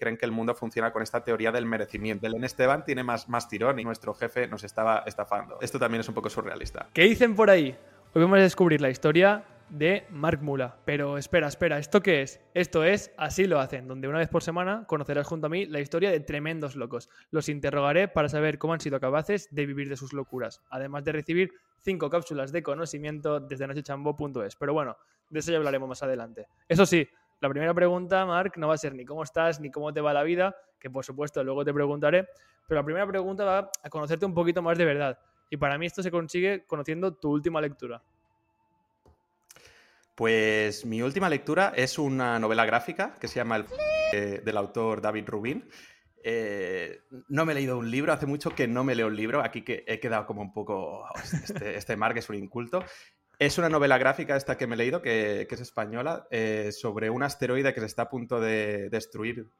creen que el mundo funciona con esta teoría del merecimiento. El Esteban tiene más, más tirón y nuestro jefe nos estaba estafando. Esto también es un poco surrealista. ¿Qué dicen por ahí? Hoy vamos a descubrir la historia de Mark Mula. Pero espera, espera, ¿esto qué es? Esto es Así lo hacen, donde una vez por semana conocerás junto a mí la historia de tremendos locos. Los interrogaré para saber cómo han sido capaces de vivir de sus locuras, además de recibir cinco cápsulas de conocimiento desde nochechambo.es. Pero bueno, de eso ya hablaremos más adelante. Eso sí, la primera pregunta, Mark, no va a ser ni cómo estás, ni cómo te va la vida, que por supuesto luego te preguntaré, pero la primera pregunta va a conocerte un poquito más de verdad. Y para mí esto se consigue conociendo tu última lectura. Pues mi última lectura es una novela gráfica que se llama El del autor David Rubin. Eh, no me he leído un libro, hace mucho que no me leo un libro, aquí que he quedado como un poco, oh, este, este Mark es un inculto. Es una novela gráfica esta que me he leído, que, es española, eh, sobre un asteroide que se está a punto de destruir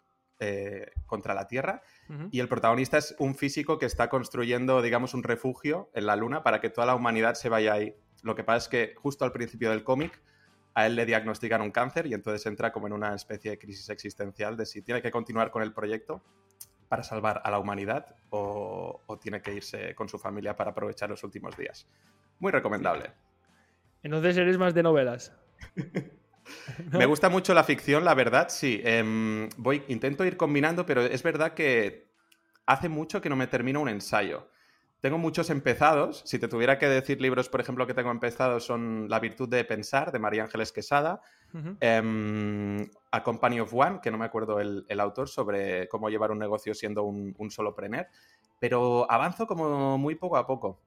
contra la Tierra. Y el protagonista es un físico que está construyendo, digamos, un refugio en la Luna para que toda la humanidad se vaya ahí. Lo que pasa es que justo al principio del cómic a él le diagnostican un cáncer y entonces entra como en una especie de crisis existencial de si tiene que continuar con el proyecto para salvar a la humanidad o, tiene que irse con su familia para aprovechar los últimos días. Muy recomendable. Entonces eres más de novelas. Me gusta mucho la ficción, la verdad, sí. Em, voy, intento ir combinando, pero es verdad que hace mucho que no me termino un ensayo. Tengo muchos empezados. Si te tuviera que decir libros, por ejemplo, que tengo empezados son La virtud de pensar, de María Ángeles Quesada, em, A Company of One, que no me acuerdo el, autor, sobre cómo llevar un negocio siendo un, solo soloprener. Pero avanzo como muy poco a poco.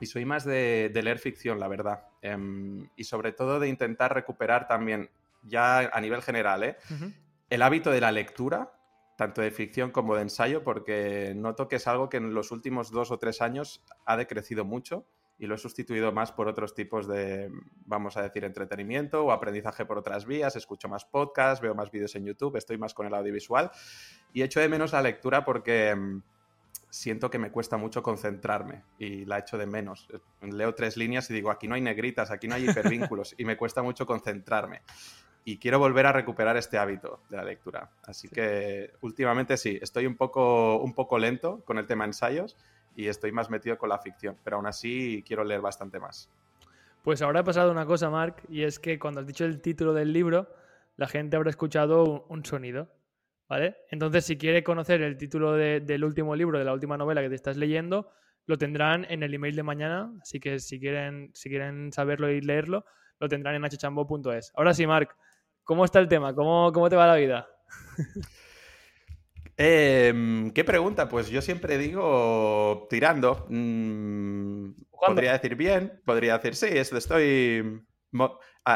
Y soy más de, leer ficción, la verdad. Em, y sobre todo de intentar recuperar también, ya a nivel general, ¿eh? el hábito de la lectura tanto de ficción como de ensayo, porque noto que es algo que en los últimos dos o tres años ha decrecido mucho y lo he sustituido más por otros tipos de, vamos a decir, entretenimiento o aprendizaje por otras vías. Escucho más podcasts, veo más vídeos en YouTube, estoy más con el audiovisual y echo de menos la lectura porque mm, siento que me cuesta mucho concentrarme y la echo de menos. Leo tres líneas y digo, aquí no hay negritas, aquí no hay hipervínculos y me cuesta mucho concentrarme y quiero volver a recuperar este hábito de la lectura. Así que últimamente sí, estoy un poco, un poco lento con el tema ensayos y estoy más metido con la ficción, pero aún así quiero leer bastante más. Pues ahora ha pasado una cosa, Mark, y es que cuando has dicho el título del libro, la gente habrá escuchado un, sonido, ¿vale? Entonces, si quiere conocer el título del último libro, de la última novela que te estás leyendo, lo tendrán en el email de mañana, así que si quieren, si quieren saberlo y leerlo, lo tendrán en hchambo.es. Ahora sí, Mark, ¿Cómo está el tema? ¿Cómo, cómo te va la vida? Em, ¿Qué pregunta? Pues yo siempre digo tirando. Mm, podría decir bien, podría decir sí, estoy...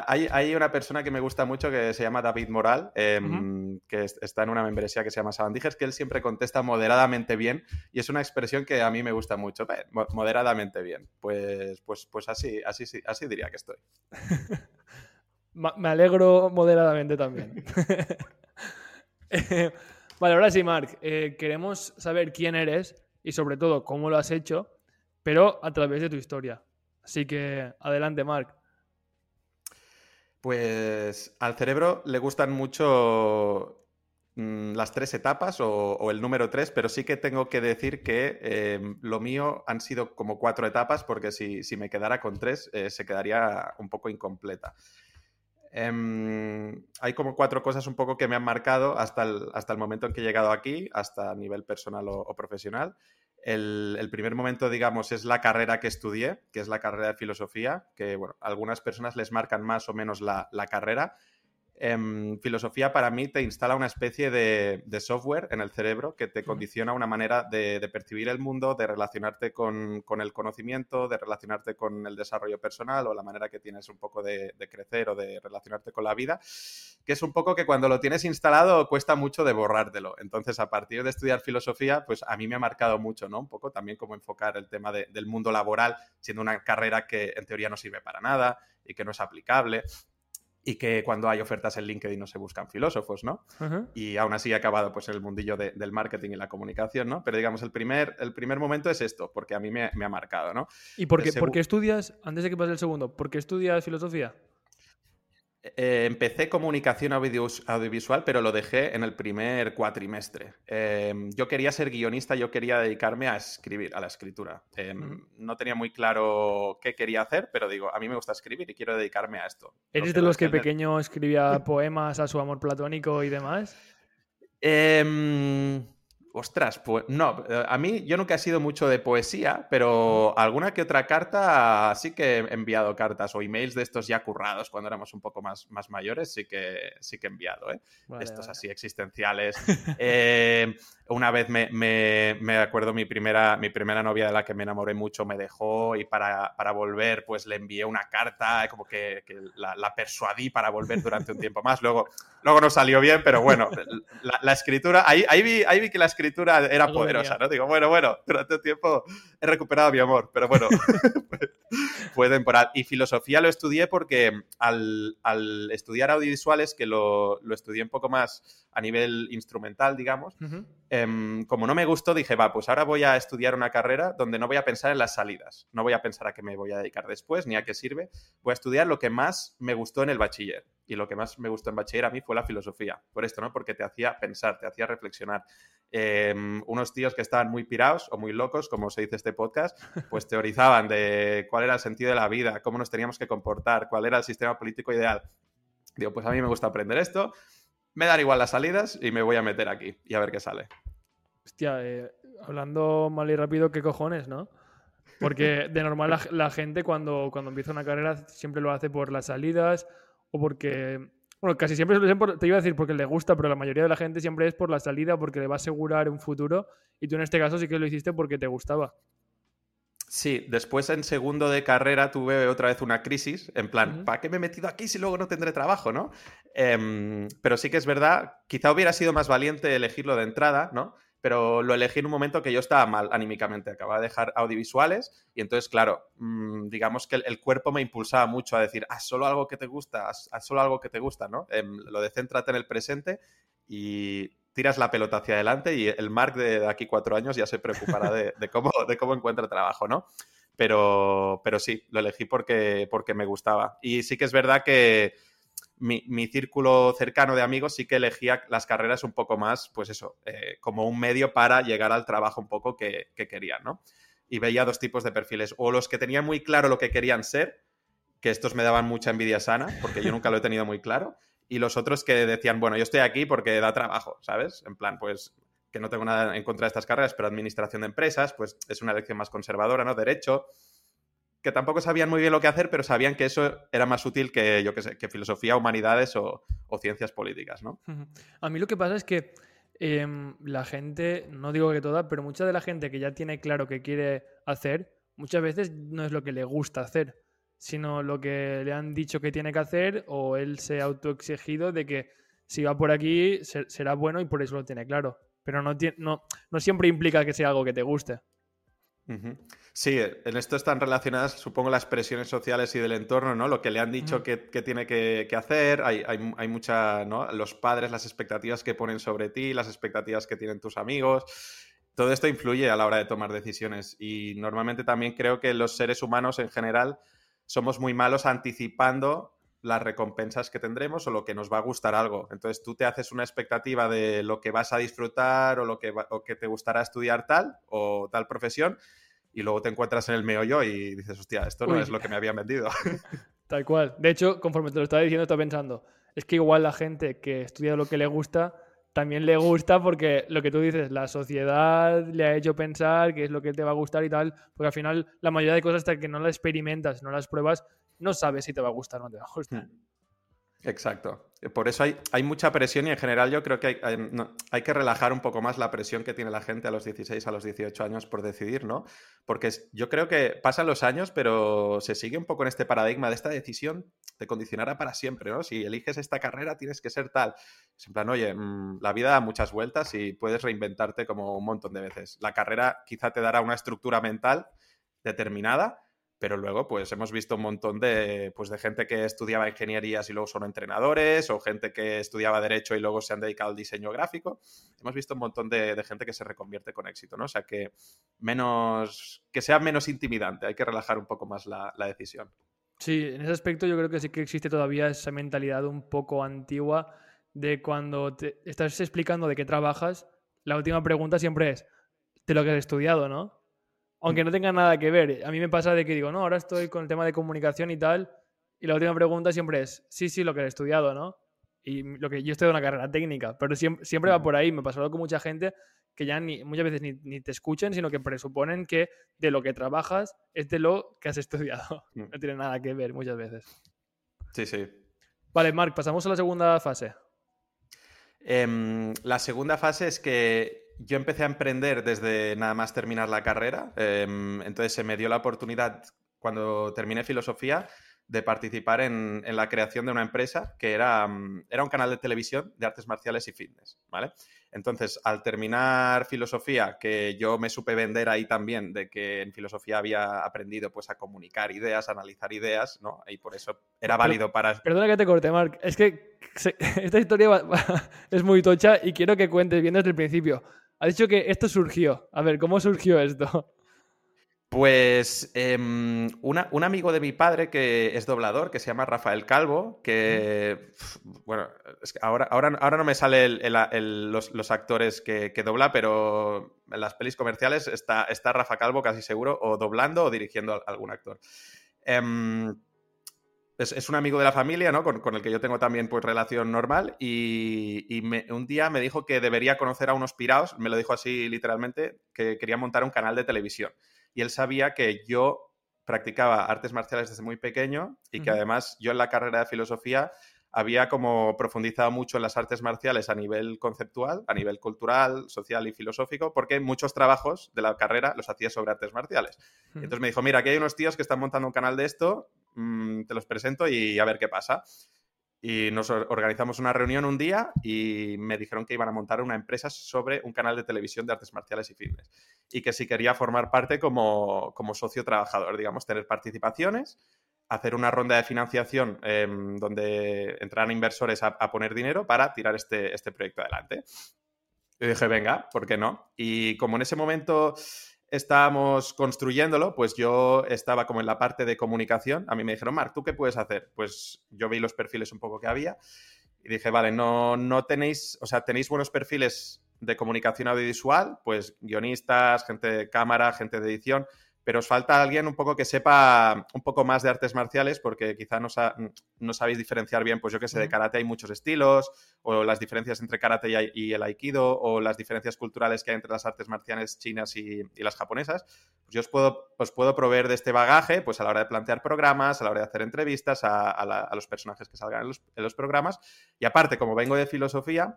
Hay, una persona que me gusta mucho que se llama David Moral, em, que está en una membresía que se llama Sabandijas, que él siempre contesta moderadamente bien y es una expresión que a mí me gusta mucho. Moderadamente bien. Pues, pues, pues así, así, así diría que estoy. Me alegro moderadamente también. vale, ahora sí, Mark. Eh, queremos saber quién eres y sobre todo cómo lo has hecho, pero a través de tu historia. Así que adelante, Mark. Pues al cerebro le gustan mucho mm, las tres etapas o, el número tres, pero sí que tengo que decir que em, lo mío han sido como cuatro etapas porque si, me quedara con tres eh, se quedaría un poco incompleta. Em, hay como cuatro cosas un poco que me han marcado hasta el, hasta el momento en que he llegado aquí, hasta nivel personal o, profesional. El, primer momento, digamos, es la carrera que estudié, que es la carrera de filosofía, que, bueno, algunas personas les marcan más o menos la carrera. Em, filosofía para mí te instala una especie de, software en el cerebro que te condiciona una manera de, percibir el mundo, de relacionarte con, el conocimiento, de relacionarte con el desarrollo personal o la manera que tienes un poco de, crecer o de relacionarte con la vida, que es un poco que cuando lo tienes instalado cuesta mucho de borrártelo. Entonces, a partir de estudiar filosofía, pues a mí me ha marcado mucho, ¿no? Un poco también cómo enfocar el tema del mundo laboral, siendo una carrera que en teoría no sirve para nada y que no es aplicable y que cuando hay ofertas en LinkedIn no se buscan filósofos, ¿no? Y aún así he acabado pues en el mundillo del marketing y la comunicación, ¿no? Pero digamos, el primer, el primer momento es esto, porque a mí me, ha marcado, ¿no? ¿Y por qué, estudias, antes de que pase el segundo, por qué estudias filosofía? Eh, empecé comunicación audiovisual, pero lo dejé en el primer cuatrimestre. Em, yo quería ser guionista, yo quería dedicarme a escribir, a la escritura. Em, no tenía muy claro qué quería hacer, pero digo, a mí me gusta escribir y quiero dedicarme a esto. ¿Eres de los que pequeño escribía poemas a su amor platónico y demás? Ostras, pues no, eh, a mí yo nunca he sido mucho de poesía, pero alguna que otra carta sí que he enviado cartas o emails de estos ya currados cuando éramos un poco más, más mayores, sí que, sí que he enviado, ¿eh? estos así existenciales. Eh, una vez me, me, acuerdo mi primera, mi primera novia de la que me enamoré mucho me dejó y para, para volver pues le envié una carta, como que, la, persuadí para volver durante un tiempo más. Luego, luego no salió bien, pero bueno, la, escritura, ahí, ahí, vi, ahí vi que la escritura era poderosa, ¿no? Digo, bueno, bueno, durante un tiempo he recuperado mi amor, pero bueno, fue temporal. Y filosofía lo estudié porque al, al estudiar audiovisuales, que lo, lo estudié un poco más a nivel instrumental, digamos, em, como no me gustó, dije, va, pues ahora voy a estudiar una carrera donde no voy a pensar en las salidas, no voy a pensar a qué me voy a dedicar después ni a qué sirve, voy a estudiar lo que más me gustó en el bachiller. Y lo que más me gustó en bachiller a mí fue la filosofía, por esto, ¿no? Porque te hacía pensar, te hacía reflexionar. Em, unos tíos que estaban muy pirados o muy locos, como se dice este podcast, pues teorizaban de cuál era el sentido de la vida, cómo nos teníamos que comportar, cuál era el sistema político ideal. Digo, pues a mí me gusta aprender esto, me dan igual las salidas y me voy a meter aquí y a ver qué sale. Hostia, eh, hablando mal y rápido, ¿qué cojones, no? Porque de normal la, gente cuando, cuando empieza una carrera siempre lo hace por las salidas o porque... Bueno, casi siempre te iba a decir porque le gusta, pero la mayoría de la gente siempre es por la salida porque le va a asegurar un futuro y tú en este caso sí que lo hiciste porque te gustaba. Sí, después en segundo de carrera tuve otra vez una crisis, en plan, ¿para qué me he metido aquí si luego no tendré trabajo, no? Em, pero sí que es verdad, quizá hubiera sido más valiente elegirlo de entrada, ¿no? Pero lo elegí en un momento que yo estaba mal anímicamente, acababa de dejar audiovisuales y entonces, claro, mm, digamos que el, cuerpo me impulsaba mucho a decir, haz solo algo que te gusta, haz, solo algo que te gusta, ¿no? Em, lo de céntrate en el presente y tiras la pelota hacia adelante y el Mark de, aquí cuatro años ya se preocupará de, cómo, de cómo encuentra trabajo, ¿no? Pero, pero sí, lo elegí porque, porque me gustaba. Y sí que es verdad que mi, círculo cercano de amigos sí que elegía las carreras un poco más, pues eso, eh, como un medio para llegar al trabajo un poco que, que querían, ¿no? Y veía dos tipos de perfiles, o los que tenían muy claro lo que querían ser, que estos me daban mucha envidia sana, porque yo nunca lo he tenido muy claro, y los otros que decían, bueno, yo estoy aquí porque da trabajo, ¿sabes? En plan, pues que no tengo nada en contra de estas carreras, pero administración de empresas, pues es una elección más conservadora, ¿no? Derecho, que tampoco sabían muy bien lo que hacer, pero sabían que eso era más útil que, yo qué sé, que filosofía, humanidades o, ciencias políticas, ¿no? A mí lo que pasa es que em, la gente, no digo que toda, pero mucha de la gente que ya tiene claro que quiere hacer, muchas veces no es lo que le gusta hacer sino lo que le han dicho que tiene que hacer o él se ha autoexigido de que si va por aquí será bueno y por eso lo tiene claro. Pero no, no, no siempre implica que sea algo que te guste. Sí, en esto están relacionadas, supongo, las presiones sociales y del entorno, ¿no? Lo que le han dicho que, tiene que, hacer, hay, hay, hay, mucha, ¿no? Los padres, las expectativas que ponen sobre ti, las expectativas que tienen tus amigos. Todo esto influye a la hora de tomar decisiones y normalmente también creo que los seres humanos en general somos muy malos anticipando las recompensas que tendremos o lo que nos va a gustar algo. Entonces tú te haces una expectativa de lo que vas a disfrutar o lo que, que te gustará estudiar tal o tal profesión y luego te encuentras en el meollo y dices, hostia, esto no es lo que me habían vendido. Tal cual. De hecho, conforme te lo estaba diciendo, estaba pensando, es que igual la gente que estudia lo que le gusta también le gusta porque lo que tú dices, la sociedad le ha hecho pensar que es lo que te va a gustar y tal, porque al final la mayoría de cosas hasta que no las experimentas, no las pruebas, no sabes si te va a gustar o no te va a gustar. Hmm. Exacto. Por eso hay, mucha presión y en general yo creo que hay, que relajar un poco más la presión que tiene la gente a los 16, a los 18 años por decidir, ¿no? Porque yo creo que pasan los años, pero se sigue un poco en este paradigma de esta decisión te condicionará para siempre, ¿no? Si eliges esta carrera tienes que ser tal. En plan, oye, mm, la vida da muchas vueltas y puedes reinventarte como un montón de veces. La carrera quizá te dará una estructura mental determinada, pero luego pues hemos visto un montón de, pues, de gente que estudiaba ingenierías y luego son entrenadores, o gente que estudiaba derecho y luego se han dedicado al diseño gráfico. Hemos visto un montón de, gente que se reconvierte con éxito, ¿no? O sea que menos, que sea menos intimidante, hay que relajar un poco más la decisión. Sí, en ese aspecto yo creo que sí que existe todavía esa mentalidad un poco antigua de cuando te estás explicando de qué trabajas, la última pregunta siempre es de lo que has estudiado, ¿no? Aunque no tenga nada que ver. A mí me pasa de que digo, no, ahora estoy con el tema de comunicación y tal, y la última pregunta siempre es, sí, sí, lo que has estudiado, ¿no? Y lo que yo estoy en una carrera técnica, pero siempre, siempre va por ahí. Me pasa con mucha gente que ya ni, muchas veces ni, ni, te escuchen, sino que presuponen que de lo que trabajas es de lo que has estudiado. Mm. No tiene nada que ver muchas veces. Sí, sí. Vale, Marc, pasamos a la segunda fase. Eh, la segunda fase es que yo empecé a emprender desde nada más terminar la carrera. Eh, entonces se me dio la oportunidad, cuando terminé filosofía, de participar en, en, la creación de una empresa que era, mm, era un canal de televisión de artes marciales y fitness, ¿vale? Entonces, al terminar filosofía, que yo me supe vender ahí también, de que en filosofía había aprendido pues a comunicar ideas, a analizar ideas, ¿no? Y por eso era válido para... Perdona que te corte, Marc. Es que esta historia es muy tocha y quiero que cuentes bien desde el principio. Ha dicho que esto surgió. A ver, ¿cómo surgió esto? Pues em, un amigo de mi padre que es doblador, que se llama Rafael Calvo, que, bueno, ahora, ahora, ahora no me salen los, actores que, dobla, pero en las pelis comerciales está, está Rafa Calvo casi seguro, o doblando o dirigiendo a algún actor. Em, es, un amigo de la familia, ¿no? Con, el que yo tengo también pues relación normal y, un día me dijo que debería conocer a unos piraos, me lo dijo así literalmente, que quería montar un canal de televisión y él sabía que yo practicaba artes marciales desde muy pequeño y que además yo en la carrera de filosofía había como profundizado mucho en las artes marciales a nivel conceptual, a nivel cultural, social y filosófico, porque muchos trabajos de la carrera los hacía sobre artes marciales. entonces me dijo, mira, aquí hay unos tíos que están montando un canal de esto, mm, te los presento y a ver qué pasa. Y nos organizamos una reunión un día y me dijeron que iban a montar una empresa sobre un canal de televisión de artes marciales y fitness. Y que si quería formar parte como, socio trabajador, digamos, tener participaciones, hacer una ronda de financiación em, donde entraran inversores a, poner dinero para tirar este, este proyecto adelante. Y dije, venga, ¿por qué no? Y como en ese momento estábamos construyéndolo, pues yo estaba como en la parte de comunicación. A mí me dijeron, Marc, ¿tú qué puedes hacer? Pues yo vi los perfiles un poco que había y dije, vale, no, no tenéis, o sea, tenéis buenos perfiles de comunicación audiovisual, pues guionistas, gente de cámara, gente de edición, pero os falta alguien un poco que sepa un poco más de artes marciales, porque quizá no, no sabéis diferenciar bien, pues yo que sé, de karate hay muchos estilos, o las diferencias entre karate y, el aikido, o las diferencias culturales que hay entre las artes marciales chinas y, las japonesas. Pues yo os puedo, os puedo proveer de este bagaje, pues a la hora de plantear programas, a la hora de hacer entrevistas a, los personajes que salgan en los, programas, y aparte, como vengo de filosofía,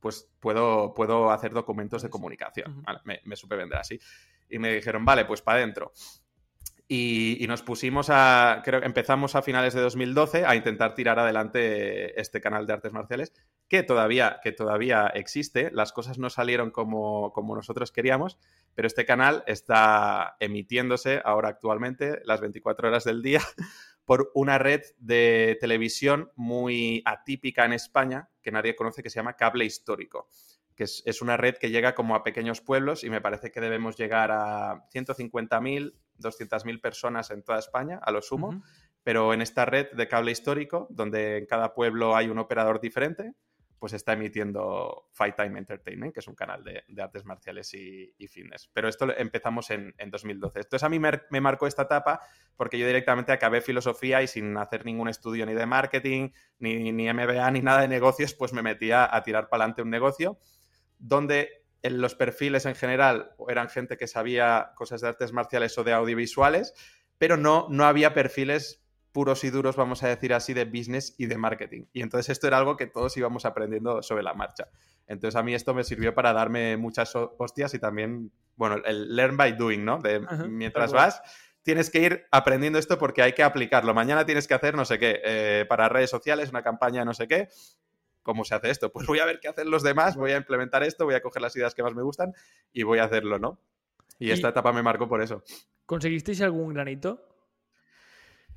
pues puedo, puedo hacer documentos de comunicación. me, me supe vender así y me dijeron, vale, pues para adentro. Y, nos pusimos a, creo que empezamos a finales de 2012 a intentar tirar adelante este canal de artes marciales, que todavía, que todavía existe. Las cosas no salieron como, como nosotros queríamos, pero este canal está emitiéndose ahora actualmente las 24 horas del día por una red de televisión muy atípica en España, que nadie conoce, que se llama Cable Histórico que es, una red que llega como a pequeños pueblos y me parece que debemos llegar a 150.000, 200.000 personas en toda España, a lo sumo, pero en esta red de cable histórico, donde en cada pueblo hay un operador diferente, pues está emitiendo Fight Time Entertainment, que es un canal de, artes marciales y, fitness. Pero esto empezamos en, 2012. Entonces a mí me, me, marcó esta etapa porque yo directamente acabé filosofía y sin hacer ningún estudio ni de marketing, ni, ni MBA, ni nada de negocios, pues me metía a tirar para adelante un negocio donde en los perfiles en general eran gente que sabía cosas de artes marciales o de audiovisuales, pero no, no había perfiles puros y duros, vamos a decir así, de business y de marketing. Y entonces esto era algo que todos íbamos aprendiendo sobre la marcha. Entonces a mí esto me sirvió para darme muchas hostias y también, bueno, el learn by doing, ¿no? De mientras vas, tienes que ir aprendiendo esto porque hay que aplicarlo. Mañana tienes que hacer no sé qué, eh, para redes sociales, una campaña no sé qué, ¿Cómo se hace esto? Pues voy a ver qué hacen los demás, voy a implementar esto, voy a coger las ideas que más me gustan y voy a hacerlo, ¿no? Y, esta etapa me marcó por eso. ¿Conseguisteis algún granito?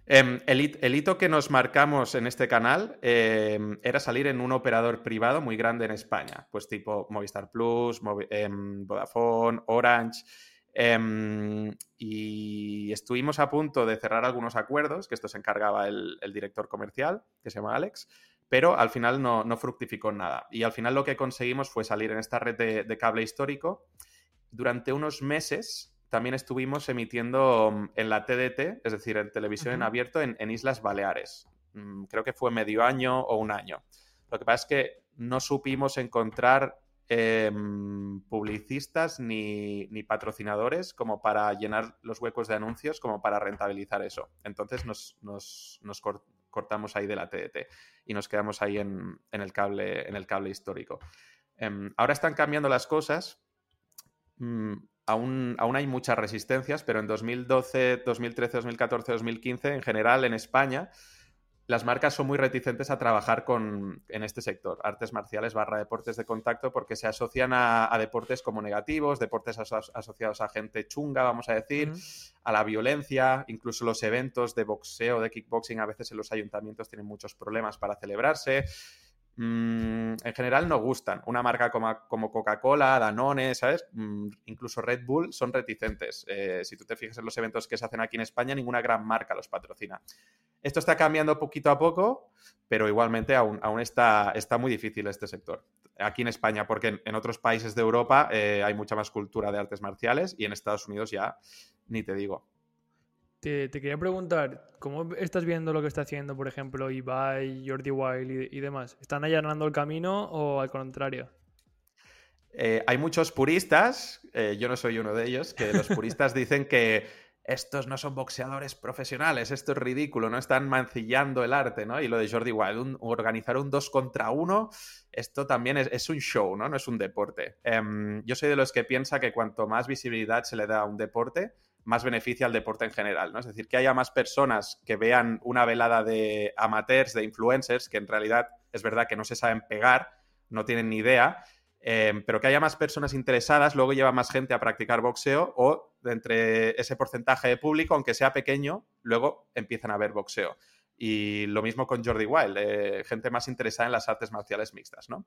Em, el, hito que nos marcamos en este canal em, era salir en un operador privado muy grande en España, pues tipo Movistar Plus, em, Vodafone, Orange. Y estuvimos a punto de cerrar algunos acuerdos, que esto se encargaba el, director comercial, que se llama Alex, pero al final no, no, fructificó nada. Y al final lo que conseguimos fue salir en esta red de, cable histórico. Durante unos meses también estuvimos emitiendo mm, en la TDT, es decir, en televisión en abierto, en, en Islas Baleares. Mm, creo que fue medio año o un año. Lo que pasa es que no supimos encontrar Em, publicistas ni, patrocinadores como para llenar los huecos de anuncios, como para rentabilizar eso. Entonces nos, cortamos ahí de la TDT y nos quedamos ahí en, el, cable, en el cable histórico. Em, ahora están cambiando las cosas. Mm, aún, aún hay muchas resistencias, pero en 2012, 2013, 2014, 2015, en general en España, las marcas son muy reticentes a trabajar con, en este sector, artes marciales barra deportes de contacto, porque se asocian a, deportes como negativos, deportes asociados a gente chunga, vamos a decir, a la violencia, incluso los eventos de boxeo, de kickboxing, a veces en los ayuntamientos tienen muchos problemas para celebrarse. Mm, en general no gustan. Una marca como, Coca-Cola, Danone, ¿sabes? Mm, incluso Red Bull son reticentes. Eh, si tú te fijas en los eventos que se hacen aquí en España, ninguna gran marca los patrocina. Esto está cambiando poquito a poco, pero igualmente aún, aún está, está muy difícil este sector. Aquí en España, porque en, otros países de Europa eh, hay mucha más cultura de artes marciales y en Estados Unidos ya ni te digo. Te, quería preguntar, ¿cómo estás viendo lo que está haciendo, por ejemplo, Ibai, Jordi Wild y, demás? ¿Están allanando el camino o al contrario? Eh, hay muchos puristas, eh, yo no soy uno de ellos, que los puristas dicen que estos no son boxeadores profesionales, esto es ridículo, no están mancillando el arte, ¿no? Y lo de Jordi Wild, organizar un 2 contra 1, esto también es, un show, ¿no? No es un deporte. Em, yo soy de los que piensa que cuanto más visibilidad se le da a un deporte, más beneficia al deporte en general, ¿no? Es decir, que haya más personas que vean una velada de amateurs, de influencers, que en realidad es verdad que no se saben pegar, no tienen ni idea, em, pero que haya más personas interesadas, luego lleva más gente a practicar boxeo o entre ese porcentaje de público, aunque sea pequeño, luego empiezan a ver boxeo. Y lo mismo con Jordi Wild, eh, gente más interesada en las artes marciales mixtas, ¿no?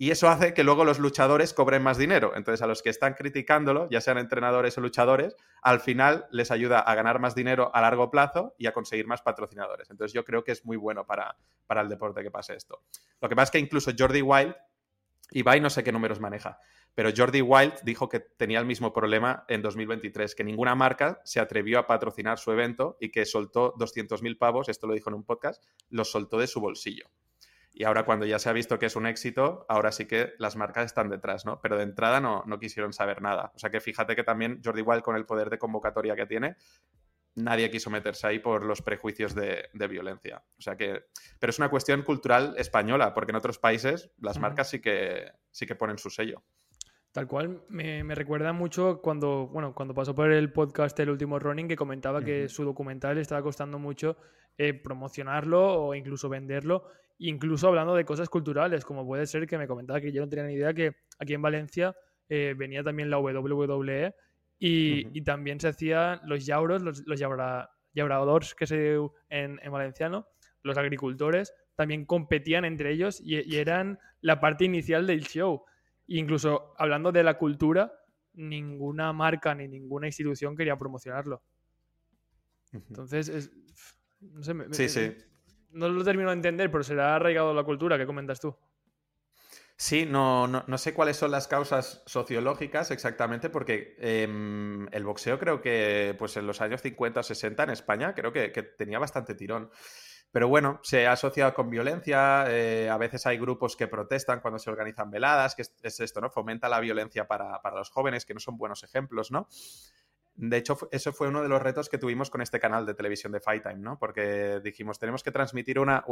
Y eso hace que luego los luchadores cobren más dinero. Entonces, a los que están criticándolo, ya sean entrenadores o luchadores, al final les ayuda a ganar más dinero a largo plazo y a conseguir más patrocinadores. Entonces, yo creo que es muy bueno para, para el deporte que pase esto. Lo que pasa es que incluso Jordi Wild, Ibai no sé qué números maneja, pero Jordi Wild dijo que tenía el mismo problema en 2023, que ninguna marca se atrevió a patrocinar su evento y que soltó 200.000 pavos, esto lo dijo en un podcast, los soltó de su bolsillo. Y ahora cuando ya se ha visto que es un éxito, ahora sí que las marcas están detrás, ¿no? Pero de entrada no, no quisieron saber nada. O sea que fíjate que también Jordi Wild con el poder de convocatoria que tiene, nadie quiso meterse ahí por los prejuicios de, violencia. O sea que, pero es una cuestión cultural española, porque en otros países las marcas sí que, sí que ponen su sello. Tal cual, me, recuerda mucho cuando, bueno, cuando pasó por el podcast El último Running, que comentaba que su documental le estaba costando mucho eh, promocionarlo o incluso venderlo incluso hablando de cosas culturales, como puede ser que me comentaba que yo no tenía ni idea que aquí en Valencia eh, venía también la WWE y, también se hacían los yauros, los, los yauradores que se en, en valenciano, los agricultores, también competían entre ellos y, eran la parte inicial del show. Incluso hablando de la cultura, ninguna marca ni ninguna institución quería promocionarlo. Entonces, es, no sé, sí, sí no lo termino de entender, pero se le ha arraigado la cultura, ¿qué comentas tú? Sí, no, no, sé cuáles son las causas sociológicas exactamente, porque em, el boxeo creo que pues en los años 50 o 60 en España creo que, tenía bastante tirón. Pero bueno, se ha asociado con violencia, eh, a veces hay grupos que protestan cuando se organizan veladas, que es, esto, ¿no? Fomenta la violencia para, para, los jóvenes, que no son buenos ejemplos, ¿no? De hecho, eso fue uno de los retos que tuvimos con este canal de televisión de Fight Time, ¿no? Porque dijimos, tenemos que transmitir una,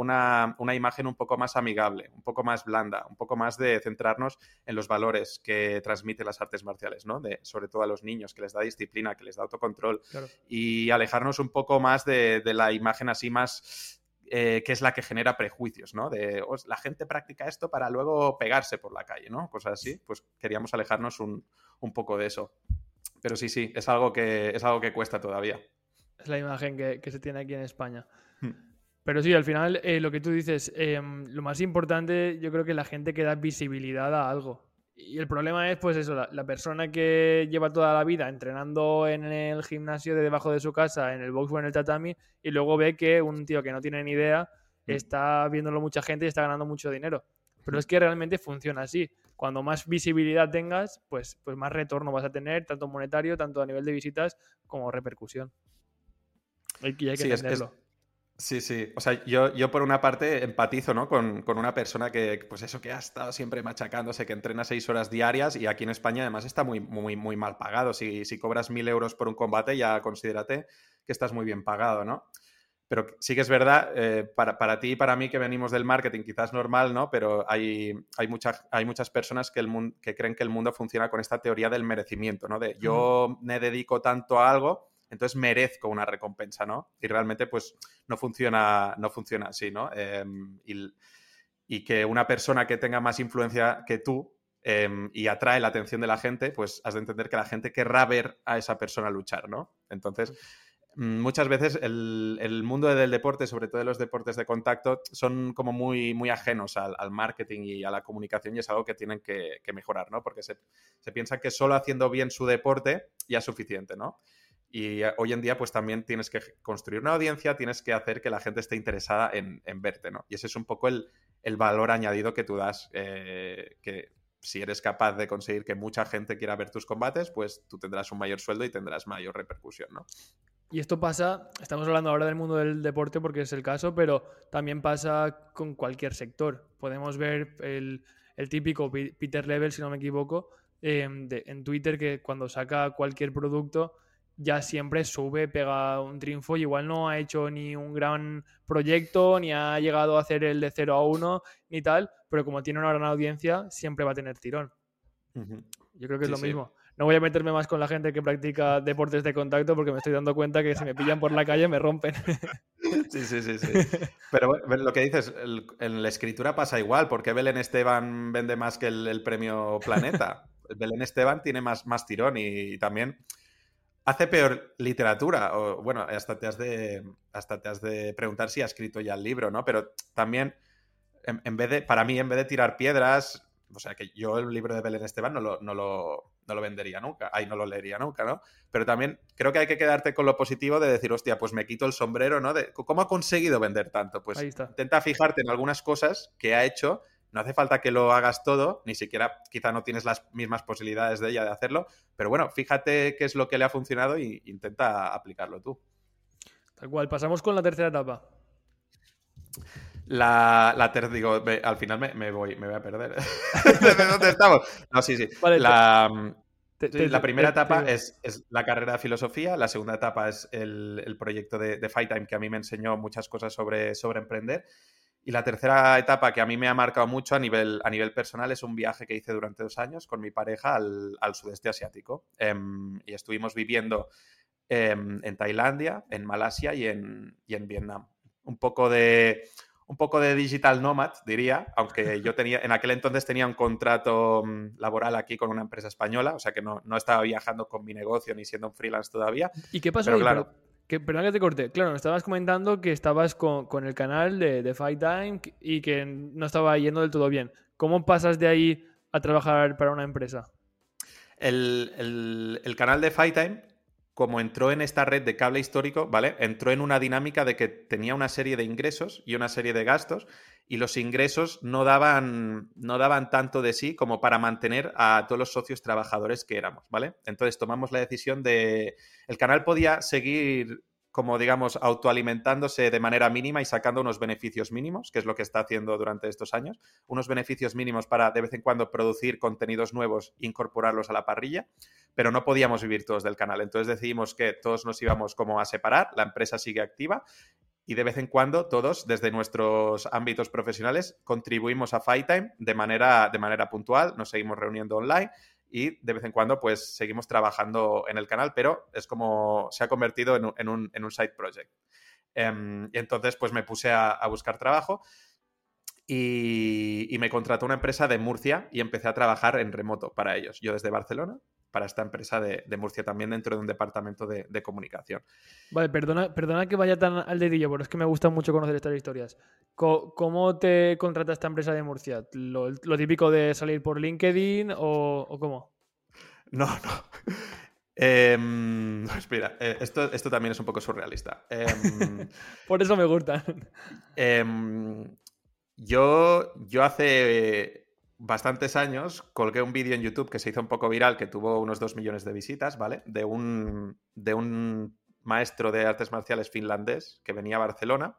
imagen un poco más amigable, un poco más blanda, un poco más de centrarnos en los valores que transmiten las artes marciales, ¿no? De, sobre todo a los niños, que les da disciplina, que les da autocontrol. Y alejarnos un poco más de, la imagen así más eh, que es la que genera prejuicios, ¿no? De la gente practica esto para luego pegarse por la calle, ¿no? Cosas así. Pues queríamos alejarnos un, un poco de eso. Pero sí, sí, es algo que, es algo que cuesta todavía. Es la imagen que, se tiene aquí en España. Hmm. Pero sí, al final, eh, lo que tú dices, em, lo más importante, yo creo que la gente que da visibilidad a algo. Y el problema es, pues eso, la, persona que lleva toda la vida entrenando en el gimnasio de debajo de su casa, en el box o en el tatami, y luego ve que un tío que no tiene ni idea mm. está viéndolo mucha gente y está ganando mucho dinero. Pero mm. es que realmente funciona así. Cuando más visibilidad tengas, pues, pues más retorno vas a tener, tanto monetario, tanto a nivel de visitas, como repercusión. Y hay que entenderlo. Sí, sí. O sea, yo, yo por una parte empatizo, ¿no? Con, una persona que, pues eso, que ha estado siempre machacándose, que entrena seis horas diarias y aquí en España además está muy, muy, muy mal pagado. Si, si cobras mil euros por un combate, ya considérate que estás muy bien pagado, ¿no? Pero sí que es verdad, eh, para, ti y para mí que venimos del marketing, quizás normal, ¿no? Pero hay, hay, hay muchas personas que, el que creen que el mundo funciona con esta teoría del merecimiento, ¿no? De yo me dedico tanto a algo entonces merezco una recompensa, ¿no? Y realmente pues no funciona, no funciona así, ¿no? Em, y, que una persona que tenga más influencia que tú em, y atrae la atención de la gente, pues has de entender que la gente querrá ver a esa persona luchar, ¿no? Entonces, mm, muchas veces el, mundo del deporte, sobre todo de los deportes de contacto, son como muy, muy ajenos al, marketing y a la comunicación y es algo que tienen que, mejorar, ¿no? Porque se, se piensa que solo haciendo bien su deporte ya es suficiente, ¿no? Y eh, hoy en día, pues también tienes que construir una audiencia, tienes que hacer que la gente esté interesada en, verte, ¿no? Y ese es un poco el, valor añadido que tú das, eh, que si eres capaz de conseguir que mucha gente quiera ver tus combates, pues tú tendrás un mayor sueldo y tendrás mayor repercusión, ¿no? Y esto pasa, estamos hablando ahora del mundo del deporte porque es el caso, pero también pasa con cualquier sector. Podemos ver el, típico Peter Level, si no me equivoco, eh, en Twitter que cuando saca cualquier producto ya siempre sube, pega un triunfo y igual no ha hecho ni un gran proyecto, ni ha llegado a hacer el de 0 a 1, ni tal, pero como tiene una gran audiencia, siempre va a tener tirón. Yo creo que es lo mismo. No voy a meterme más con la gente que practica deportes de contacto porque me estoy dando cuenta que si me pillan por la calle me rompen. Sí, sí, sí, sí. Pero lo que dices, en la escritura pasa igual. porque Belén Esteban vende más que el, premio Planeta? Belén Esteban tiene más, más tirón y también hace peor literatura. O, bueno, hasta te, has de, hasta te has de preguntar si ha escrito ya el libro, ¿no? Pero también, en, vez de, para mí, en vez de tirar piedras, o sea, que yo el libro de Belén Esteban no lo, no lo, no lo vendería nunca, ahí no lo leería nunca, ¿no? Pero también creo que hay que quedarte con lo positivo de decir, hostia, pues me quito el sombrero, ¿no? De, ¿Cómo ha conseguido vender tanto? Pues intenta fijarte en algunas cosas que ha hecho no hace falta que lo hagas todo, ni siquiera quizá no tienes las mismas posibilidades de ella de hacerlo, pero bueno, fíjate qué es lo que le ha funcionado e intenta aplicarlo tú. Tal cual, pasamos con la tercera etapa. La, la tercera, digo, al final me, voy, me voy a perder. ¿De dónde estamos? No, sí, sí. la, la, primera etapa es, la carrera de filosofía, la segunda etapa es el, proyecto de, de, Fight Time, que a mí me enseñó muchas cosas sobre, sobre emprender. Y la tercera etapa que a mí me ha marcado mucho a nivel, a nivel personal es un viaje que hice durante dos años con mi pareja al, sudeste asiático. Em, y estuvimos viviendo em, en Tailandia, en Malasia y en, en Vietnam. Un poco de un poco de digital nomad, diría, aunque yo tenía, en aquel entonces tenía un contrato mm, laboral aquí con una empresa española, o sea que no, estaba viajando con mi negocio ni siendo un freelance todavía. ¿Y qué pasó? claro, que, perdón que te corté. Claro, me estabas comentando que estabas con, el canal de, Fight Time y que no estaba yendo del todo bien. ¿Cómo pasas de ahí a trabajar para una empresa? El, el canal de Fight Time, como entró en esta red de cable histórico, ¿vale? Entró en una dinámica de que tenía una serie de ingresos y una serie de gastos y los ingresos no daban, no daban tanto de sí como para mantener a todos los socios trabajadores que éramos, ¿vale? Entonces tomamos la decisión de... El canal podía seguir como digamos, autoalimentándose de manera mínima y sacando unos beneficios mínimos, que es lo que está haciendo durante estos años, unos beneficios mínimos para de vez en cuando producir contenidos nuevos e incorporarlos a la parrilla, pero no podíamos vivir todos del canal. Entonces decidimos que todos nos íbamos como a separar, la empresa sigue activa y de vez en cuando todos, desde nuestros ámbitos profesionales, contribuimos a Fight Time de manera, de manera puntual, nos seguimos reuniendo online y de vez en cuando pues seguimos trabajando en el canal, pero es como se ha convertido en un, en side project. Em, y entonces pues me puse a, buscar trabajo y, me contrató una empresa de Murcia y empecé a trabajar en remoto para ellos. Yo desde Barcelona para esta empresa de, Murcia, también dentro de un departamento de, comunicación. Vale, perdona, perdona que vaya tan al dedillo, pero es que me gusta mucho conocer estas historias. ¿Cómo, te contrata esta empresa de Murcia? ¿Lo, típico de salir por LinkedIn o, cómo? No, no. Em, espera, eh, esto, esto, también es un poco surrealista. Em, por eso me gusta. Em, yo, yo hace bastantes años colgué un vídeo en YouTube que se hizo un poco viral, que tuvo unos 2 millones de visitas, ¿vale? De un, de un maestro de artes marciales finlandés que venía a Barcelona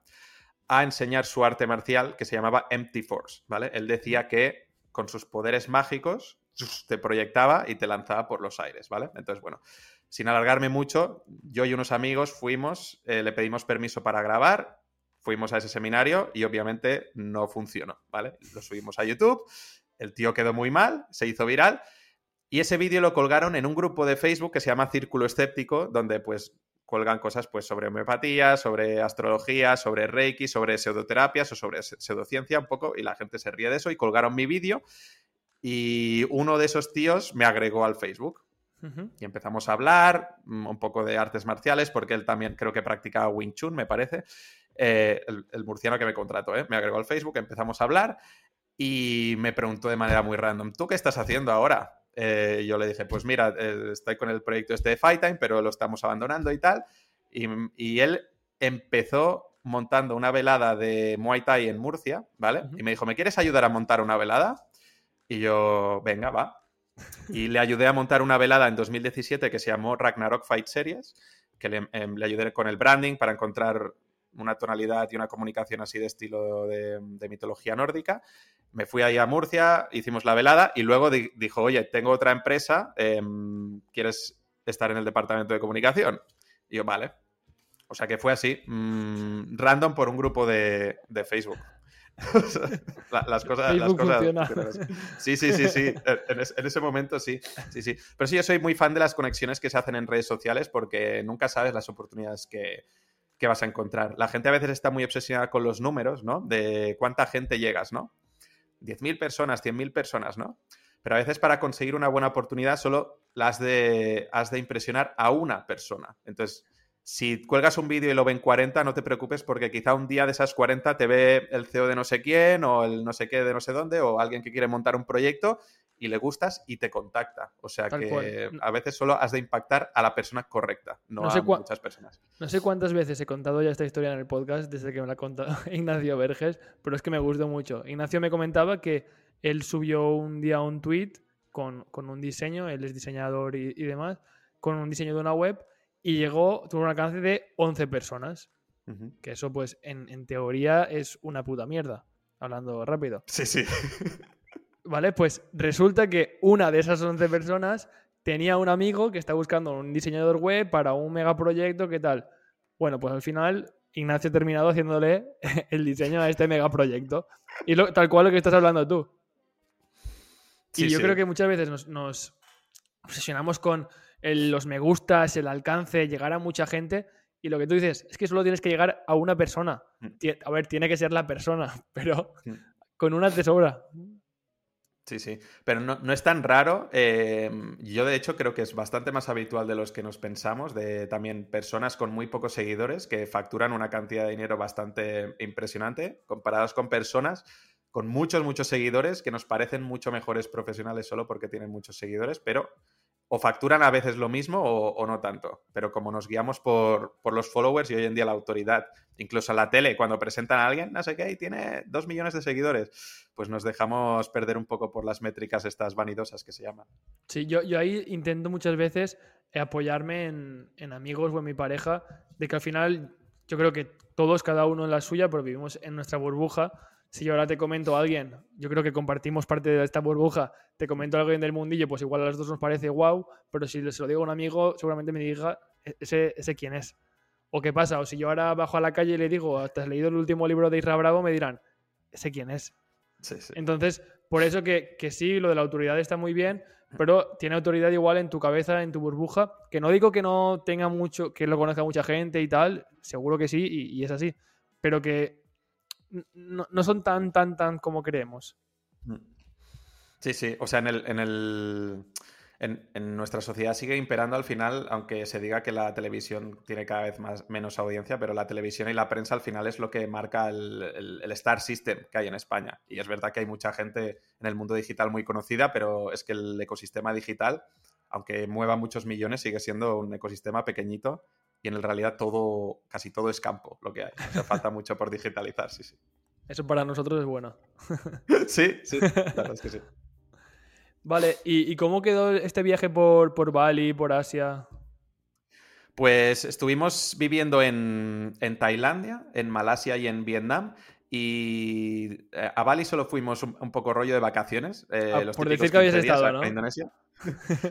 a enseñar su arte marcial que se llamaba Empty Force, ¿vale? Él decía que con sus poderes mágicos te proyectaba y te lanzaba por los aires, ¿vale? Entonces, bueno, sin alargarme mucho, yo y unos amigos fuimos, eh, le pedimos permiso para grabar, fuimos a ese seminario y obviamente no funcionó, ¿vale? Lo subimos a YouTube el tío quedó muy mal, se hizo viral y ese vídeo lo colgaron en un grupo de Facebook que se llama Círculo Escéptico, donde pues cuelgan cosas pues sobre homeopatía, sobre astrología, sobre reiki, sobre pseudoterapias o sobre pseudociencia un poco y la gente se ríe de eso y colgaron mi vídeo y uno de esos tíos me agregó al Facebook. Y empezamos a hablar mm, un poco de artes marciales, porque él también creo que practicaba Wing Chun, me parece. Eh, el, murciano que me contrató, ¿eh? me agregó al Facebook, empezamos a hablar y me preguntó de manera muy random, ¿tú qué estás haciendo ahora? Eh, yo le dije, pues mira, eh, estoy con el proyecto este de Fight Time, pero lo estamos abandonando y tal. Y, él empezó montando una velada de Muay Thai en Murcia, ¿vale? Y me dijo, ¿me quieres ayudar a montar una velada? Y yo, venga, va. Y le ayudé a montar una velada en 2017 que se llamó Ragnarok Fight Series, que le, em, le ayudé con el branding para encontrar una tonalidad y una comunicación así de estilo de, mitología nórdica. Me fui ahí a Murcia, hicimos la velada y luego dijo, oye, tengo otra empresa, em, ¿quieres estar en el departamento de comunicación? Y yo, vale. O sea que fue así, mm, random por un grupo de, Facebook. las cosas, las cosas sí, sí, sí, sí. En, en, ese momento sí, sí, sí. Pero sí, yo soy muy fan de las conexiones que se hacen en redes sociales porque nunca sabes las oportunidades que, que vas a encontrar. La gente a veces está muy obsesionada con los números, ¿no? De cuánta gente llegas, ¿no? 10.000 personas, 100.000 personas, ¿no? Pero a veces para conseguir una buena oportunidad solo has de, has de impresionar a una persona. Entonces, si cuelgas un vídeo y lo ven 40, no te preocupes porque quizá un día de esas 40 te ve el CEO de no sé quién o el no sé qué de no sé dónde o alguien que quiere montar un proyecto y le gustas y te contacta. O sea que a veces solo has de impactar a la persona correcta, no, a muchas personas. No sé cuántas veces he contado ya esta historia en el podcast desde que me la ha contado Ignacio Verges, pero es que me gustó mucho. Ignacio me comentaba que él subió un día un tweet con, un diseño, él es diseñador y, demás, con un diseño de una web y llegó, tuvo un alcance de 11 personas. Que eso, pues, en, en teoría es una puta mierda, hablando rápido. Sí, sí. ¿Vale? Pues resulta que una de esas 11 personas tenía un amigo que está buscando un diseñador web para un megaproyecto, ¿qué tal? Bueno, pues al final Ignacio ha terminado haciéndole el diseño a este megaproyecto. Y tal cual lo que estás hablando tú. y yo creo que muchas veces nos, obsesionamos con los me gustas, el alcance, llegar a mucha gente. Y lo que tú dices es que solo tienes que llegar a una persona. Mm. A ver, tiene que ser la persona, pero mm. con una te sobra. Sí, sí, pero no, es tan raro. Em, yo de hecho creo que es bastante más habitual de los que nos pensamos, de también personas con muy pocos seguidores que facturan una cantidad de dinero bastante impresionante comparados con personas con muchos, muchos seguidores que nos parecen mucho mejores profesionales solo porque tienen muchos seguidores, pero o facturan a veces lo mismo o, no tanto. Pero como nos guiamos por, los followers y hoy en día la autoridad, incluso la tele, cuando presentan a alguien, no sé qué, y tiene dos millones de seguidores, pues nos dejamos perder un poco por las métricas estas vanidosas que se llaman. Sí, yo, yo ahí intento muchas veces apoyarme en, en amigos o en mi pareja, de que al final yo creo que todos, cada uno en la suya, pero vivimos en nuestra burbuja si yo ahora te comento a alguien, yo creo que compartimos parte de esta burbuja, te comento a alguien del mundillo, pues igual a los dos nos parece wow, pero si se lo digo a un amigo, seguramente me diga e-, ese, ese quién es. O qué pasa, o si yo ahora bajo a la calle y le digo, ¿te has leído el último libro de Isra Bravo? Me dirán, ese quién es. Entonces, por eso que, que sí, lo de la autoridad está muy bien, pero tiene autoridad igual en tu cabeza, en tu burbuja, que no digo que no tenga mucho, que lo conozca mucha gente y tal, seguro que sí, y es así, pero que no, son tan, tan, tan como creemos. Mm. Sí, sí. O sea, en el, en el, en, nuestra sociedad sigue imperando al final, aunque se diga que la televisión tiene cada vez más, menos audiencia, pero la televisión y la prensa al final es lo que marca el, Star System que hay en España. Y es verdad que hay mucha gente en el mundo digital muy conocida, pero es que el ecosistema digital, aunque mueva muchos millones, sigue siendo un ecosistema pequeñito y en realidad todo, casi todo es campo lo que hay. O sea, falta mucho por digitalizar, sí, sí. Eso para nosotros es bueno. sí, sí, claro es que sí. Vale, ¿y, cómo quedó este viaje por, por, Bali, por Asia? Pues estuvimos viviendo en, Tailandia, en Malasia y en Vietnam. Y eh, a Bali solo fuimos un, poco rollo de vacaciones. Eh, ah, por decir que habías estado, ¿no? Indonesia.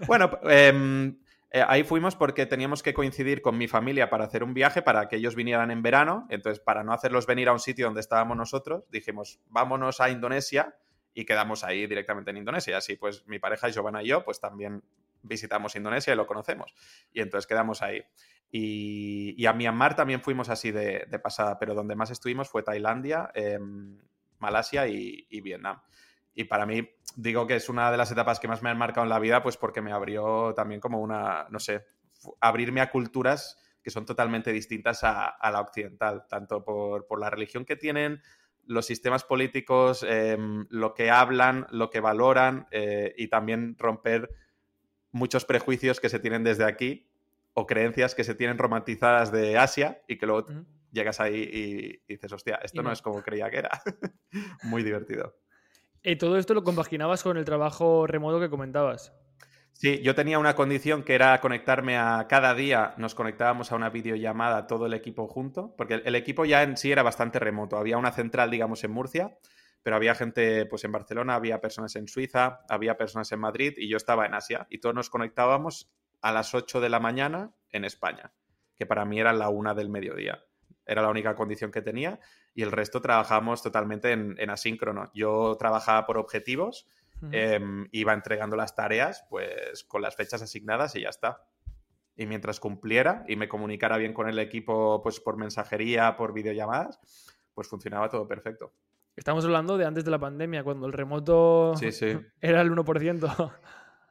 Bueno, em, eh, ahí fuimos porque teníamos que coincidir con mi familia para hacer un viaje, para que ellos vinieran en verano. Entonces, para no hacerlos venir a un sitio donde estábamos nosotros, dijimos, vámonos a Indonesia y quedamos ahí directamente en Indonesia. Así pues mi pareja Giovanna y yo pues también visitamos Indonesia y lo conocemos. Y entonces quedamos ahí. Y, a Myanmar también fuimos así de, pasada, pero donde más estuvimos fue Tailandia, em, Malasia y, Vietnam. Y para mí, digo que es una de las etapas que más me han marcado en la vida, pues porque me abrió también como una, no sé, abrirme a culturas que son totalmente distintas a, la occidental, tanto por, por, la religión que tienen, los sistemas políticos, em, lo que hablan, lo que valoran eh, y también romper muchos prejuicios que se tienen desde aquí o creencias que se tienen romantizadas de Asia y que luego llegas ahí y, dices, hostia, esto no es como creía que era. Muy divertido. ¿Y todo esto lo compaginabas con el trabajo remoto que comentabas? Sí, yo tenía una condición que era conectarme a cada día, nos conectábamos a una videollamada todo el equipo junto, porque el, equipo ya en sí era bastante remoto. Había una central, digamos, en Murcia, pero había gente pues en Barcelona, había personas en Suiza, había personas en Madrid y yo estaba en Asia y todos nos conectábamos a las 8 de la mañana en España, que para mí era la una del mediodía. Era la única condición que tenía y el resto trabajamos totalmente en, en asíncrono. Yo trabajaba por objetivos Em, iba entregando las tareas pues con las fechas asignadas y ya está. Y mientras cumpliera y me comunicara bien con el equipo pues por mensajería, por videollamadas, pues funcionaba todo perfecto. Estamos hablando de antes de la pandemia, cuando el remoto era el 1%.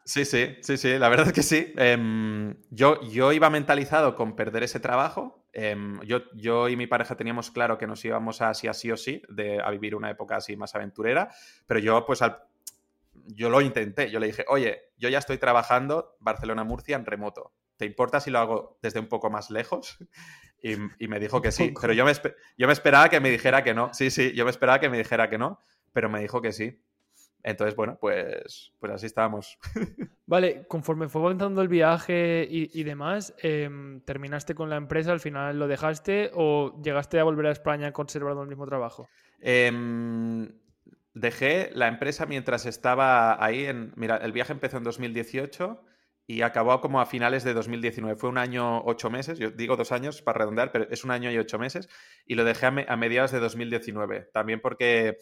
Sí, sí, sí, sí, la verdad es que sí. Em, yo, yo iba mentalizado con perder ese trabajo. Em, yo, yo y mi pareja teníamos claro que nos íbamos a así, así o sí, de, a vivir una época así más aventurera, pero yo pues al, yo lo intenté, yo le dije, oye, yo ya estoy trabajando Barcelona-Murcia en remoto. ¿Te importa si lo hago desde un poco más lejos? Y, me dijo que sí, pero yo me, yo me esperaba que me dijera que no. Sí, sí, yo me esperaba que me dijera que no, pero me dijo que sí. Entonces, bueno, pues, pues así estábamos. Vale, conforme fue avanzando el viaje y, demás, em, ¿terminaste con la empresa? ¿Al final lo dejaste o llegaste a volver a España conservando el mismo trabajo? Eh, Dejé la empresa mientras estaba ahí. En, mira, el viaje empezó en 2018 y acabó como a finales de 2019. Fue un año, ocho meses. Yo digo dos años para redondear, pero es un año y ocho meses. Y lo dejé a, mediados de 2019. También porque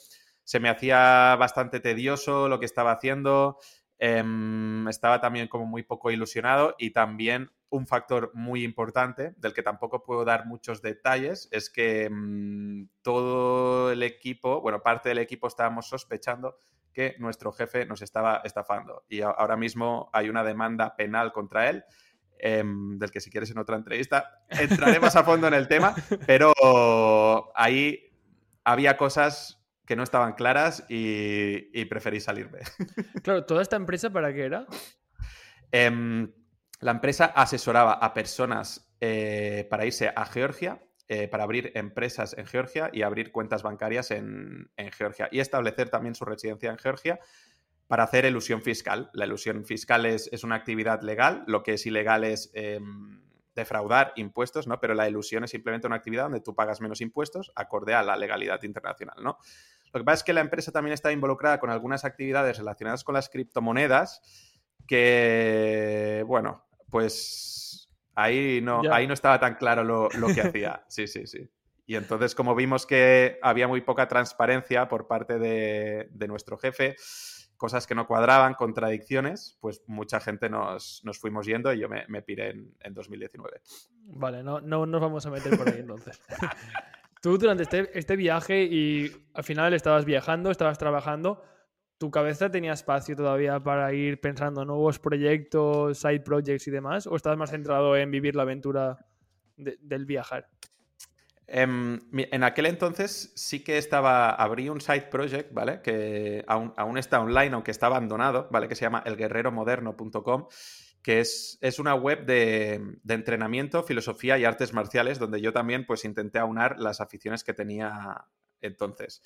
se me hacía bastante tedioso lo que estaba haciendo. Em, estaba también como muy poco ilusionado y también un factor muy importante, del que tampoco puedo dar muchos detalles, es que mm, todo el equipo, bueno, parte del equipo estábamos sospechando que nuestro jefe nos estaba estafando. Y ahora mismo hay una demanda penal contra él, em, del que si quieres en otra entrevista entraremos a fondo en el tema, pero ahí había cosas que no estaban claras y, preferí salirme. Claro, ¿toda esta empresa para qué era? Em, la empresa asesoraba a personas eh, para irse a Georgia, eh, para abrir empresas en Georgia y abrir cuentas bancarias en, Georgia y establecer también su residencia en Georgia para hacer elusión fiscal. La elusión fiscal es, una actividad legal, lo que es ilegal es em, defraudar impuestos, ¿no? Pero la elusión es simplemente una actividad donde tú pagas menos impuestos acorde a la legalidad internacional, ¿no? Lo que pasa es que la empresa también está involucrada con algunas actividades relacionadas con las criptomonedas que, bueno, pues ahí no, ahí no estaba tan claro lo, que hacía. Sí, sí, sí. Y entonces, como vimos que había muy poca transparencia por parte de, nuestro jefe, cosas que no cuadraban, contradicciones, pues mucha gente nos, fuimos yendo y yo me, me piré en, 2019. Vale, no, no nos vamos a meter por ahí entonces. Tú durante este, este viaje y al final estabas viajando, estabas trabajando, ¿tu cabeza tenía espacio todavía para ir pensando en nuevos proyectos, side projects y demás? ¿O estabas más centrado en vivir la aventura del viajar? Em, en, aquel entonces sí que estaba, abrí un side project, ¿vale? Que aún, aún, está online, aunque está abandonado, ¿vale? Que se llama elguerreromoderno.com, que es, es una web de, de, entrenamiento, filosofía y artes marciales, donde yo también pues intenté aunar las aficiones que tenía entonces.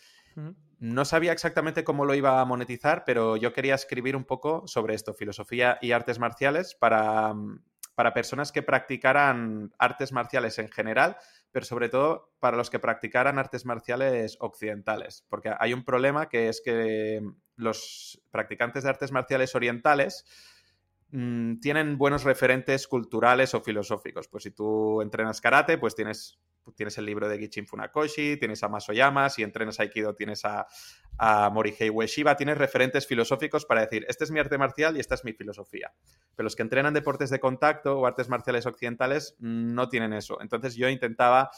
No sabía exactamente cómo lo iba a monetizar, pero yo quería escribir un poco sobre esto, filosofía y artes marciales, para, para personas que practicaran artes marciales en general, pero sobre todo para los que practicaran artes marciales occidentales, porque hay un problema que es que los practicantes de artes marciales orientales mm, tienen buenos referentes culturales o filosóficos. Pues si tú entrenas karate, pues tienes tienes el libro de Gichin Funakoshi, tienes a Masoyama, si entrenas Aikido tienes a, a Morihei Ueshiba, tienes referentes filosóficos para decir, este es mi arte marcial y esta es mi filosofía. Pero los que entrenan deportes de contacto o artes marciales occidentales no tienen eso. Entonces yo intentaba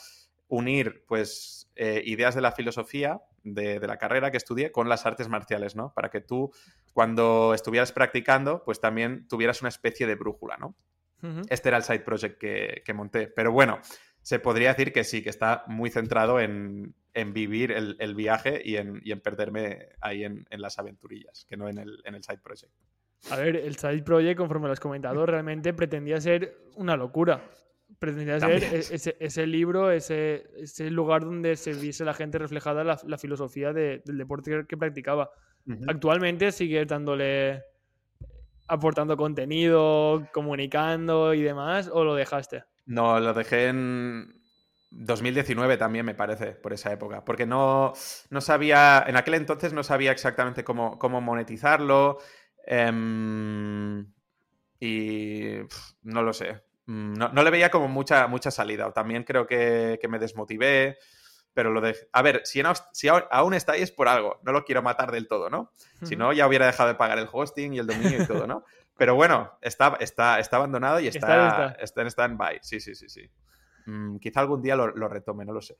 unir pues eh, ideas de la filosofía de, la carrera que estudié con las artes marciales, ¿no? Para que tú cuando estuvieras practicando pues también tuvieras una especie de brújula, ¿no? Este era el side project que, que monté. Pero bueno, se podría decir que sí, que está muy centrado en, vivir el, viaje y en, perderme ahí en, las aventurillas, que no en el, side project. A ver, el side project, conforme lo has comentado, realmente pretendía ser una locura. Pretendía ser e-, ese, libro, ese, lugar donde se viese la gente reflejada la, la filosofía del deporte que practicaba. Actualmente sigues dándole, aportando contenido, comunicando y demás, o lo dejaste? No, lo dejé en 2019 también, me parece, por esa época. Porque no, no sabía, en aquel entonces no sabía exactamente cómo, cómo monetizarlo. Em, y no lo sé. Mm, no, le veía como mucha, mucha salida. También creo que, me desmotivé. Pero lo de. A ver, si, si aún estáis es por algo. No lo quiero matar del todo, ¿no? Si no, ya hubiera dejado de pagar el hosting y el dominio y todo, ¿no? Pero bueno, está, está, está abandonado y está, está, en stand-by. Sí, sí, sí, sí. Mm, quizá algún día lo, retome, no lo sé.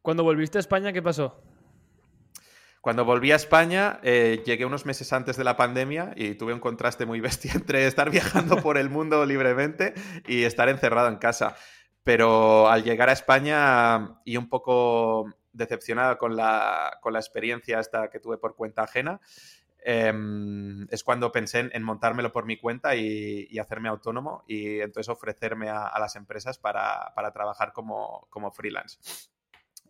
Cuando volviste a España, ¿qué pasó? Cuando volví a España, eh, llegué unos meses antes de la pandemia y tuve un contraste muy bestia entre estar viajando por el mundo libremente y estar encerrado en casa. Pero al llegar a España y un poco decepcionado con la, con la experiencia esta que tuve por cuenta ajena, Em, es cuando pensé en, montármelo por mi cuenta y, hacerme autónomo y entonces ofrecerme a, las empresas para, trabajar como, freelance.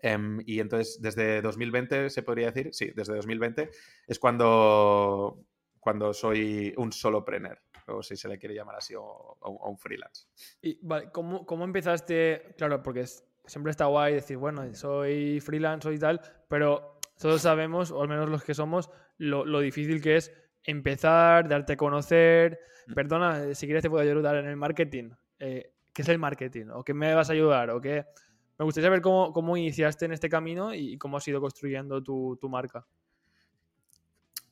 Em, y entonces desde 2020, se podría decir, sí, desde 2020 es cuando, cuando soy un solopreneur, o si se le quiere llamar así, o, un freelance. Y, vale, ¿cómo, ¿cómo, empezaste? Claro, porque siempre está guay decir, bueno, soy freelance, soy tal, pero todos sabemos, o al menos los que somos, lo, difícil que es empezar, darte a conocer. Mm. Perdona, si quieres te puedo ayudar en el marketing. Eh, ¿Qué es el marketing? ¿O qué me vas a ayudar? ¿O qué? Me gustaría saber cómo, cómo iniciaste en este camino y cómo has ido construyendo tu, tu marca.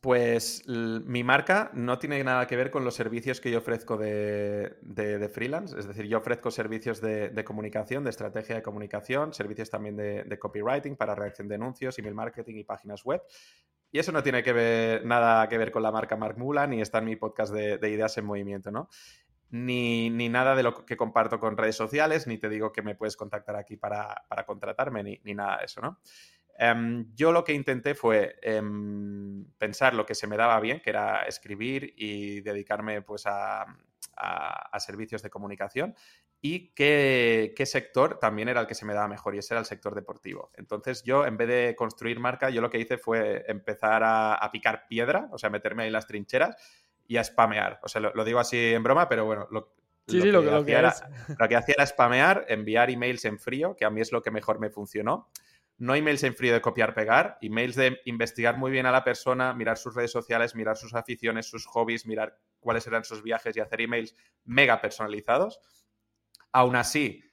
Pues mi marca no tiene nada que ver con los servicios que yo ofrezco de, freelance. Es decir, yo ofrezco servicios de, comunicación, de estrategia de comunicación, servicios también de, copywriting para reacción de anuncios, email marketing y páginas web. Y eso no tiene nada que ver con la marca Mark Mula, ni está en mi podcast de, Ideas en Movimiento, ¿no? Ni, nada de lo que comparto con redes sociales, ni te digo que me puedes contactar aquí para, contratarme, ni, ni nada de eso, ¿no? Em, yo lo que intenté fue em, pensar lo que se me daba bien, que era escribir y dedicarme pues a, servicios de comunicación y qué, sector también era el que se me daba mejor y ese era el sector deportivo. Entonces yo en vez de construir marca, yo lo que hice fue empezar a, picar piedra, o sea, meterme ahí en las trincheras y a spamear. O sea, lo, digo así en broma, pero bueno, lo, que, hacía lo que hacía era spamear, enviar emails en frío, que a mí es lo que mejor me funcionó no emails en frío de copiar-pegar, emails de investigar muy bien a la persona, mirar sus redes sociales, mirar sus aficiones, sus hobbies, mirar cuáles eran sus viajes y hacer emails mega personalizados. Aún así,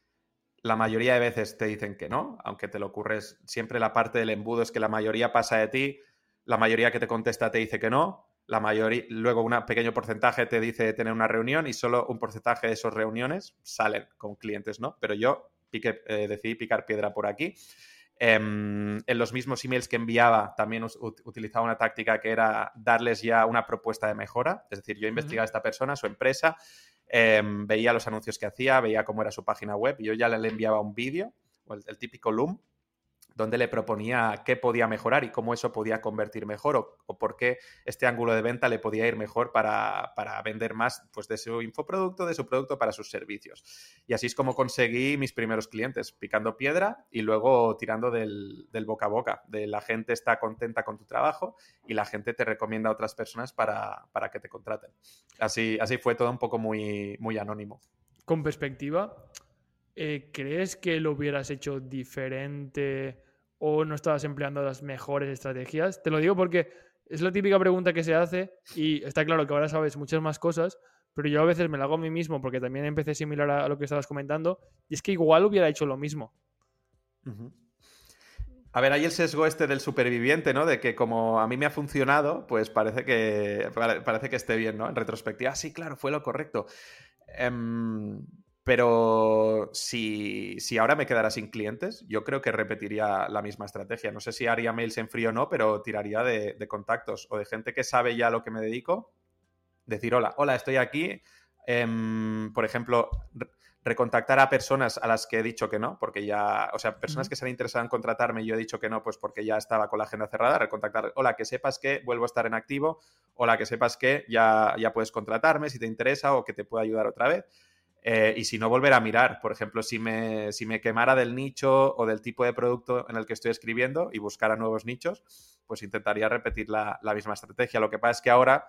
la mayoría de veces te dicen que no, aunque te lo ocurres, siempre la parte del embudo es que la mayoría pasa de ti, la mayoría que te contesta te dice que no, la mayoría, luego un pequeño porcentaje te dice tener una reunión y solo un porcentaje de esas reuniones salen con clientes, ¿no? Pero yo pique, eh, decidí picar piedra por aquí Em, en los mismos emails que enviaba también utilizaba una táctica que era darles ya una propuesta de mejora. Es decir, yo investigaba a esta persona, su empresa, em, veía los anuncios que hacía, veía cómo era su página web y yo ya le enviaba un vídeo, el, el típico Loom, donde le proponía qué podía mejorar y cómo eso podía convertir mejor o, por qué este ángulo de venta le podía ir mejor para, vender más pues, de su infoproducto, de su producto para sus servicios. Y así es como conseguí mis primeros clientes, picando piedra y luego tirando del, boca a boca, de la gente está contenta con tu trabajo y la gente te recomienda a otras personas para, que te contraten. Así, así fue todo un poco muy, muy anónimo. Con perspectiva, eh, ¿crees que lo hubieras hecho diferente o no estabas empleando las mejores estrategias? Te lo digo porque es la típica pregunta que se hace y está claro que ahora sabes muchas más cosas, pero yo a veces me la hago a mí mismo porque también empecé similar a, lo que estabas comentando y es que igual hubiera hecho lo mismo. A ver, hay el sesgo este del superviviente, ¿no? De que como a mí me ha funcionado, pues parece que, parece que esté bien, ¿no? En retrospectiva, ah, sí, claro, fue lo correcto. Em, pero si, ahora me quedara sin clientes, yo creo que repetiría la misma estrategia. No sé si haría mails en frío o no, pero tiraría de, contactos o de gente que sabe ya lo que me dedico. Decir, hola, hola, estoy aquí. Em, por ejemplo, recontactar a personas a las que he dicho que no, porque ya, o sea, personas que se han interesado en contratarme y yo he dicho que no, pues porque ya estaba con la agenda cerrada, recontactar, hola, que sepas que vuelvo a estar en activo, hola, que sepas que ya, ya puedes contratarme si te interesa o que te puedo ayudar otra vez. Eh, y si no, volver a mirar. Por ejemplo, si me, si me quemara del nicho o del tipo de producto en el que estoy escribiendo y buscara nuevos nichos, pues intentaría repetir la, misma estrategia. Lo que pasa es que ahora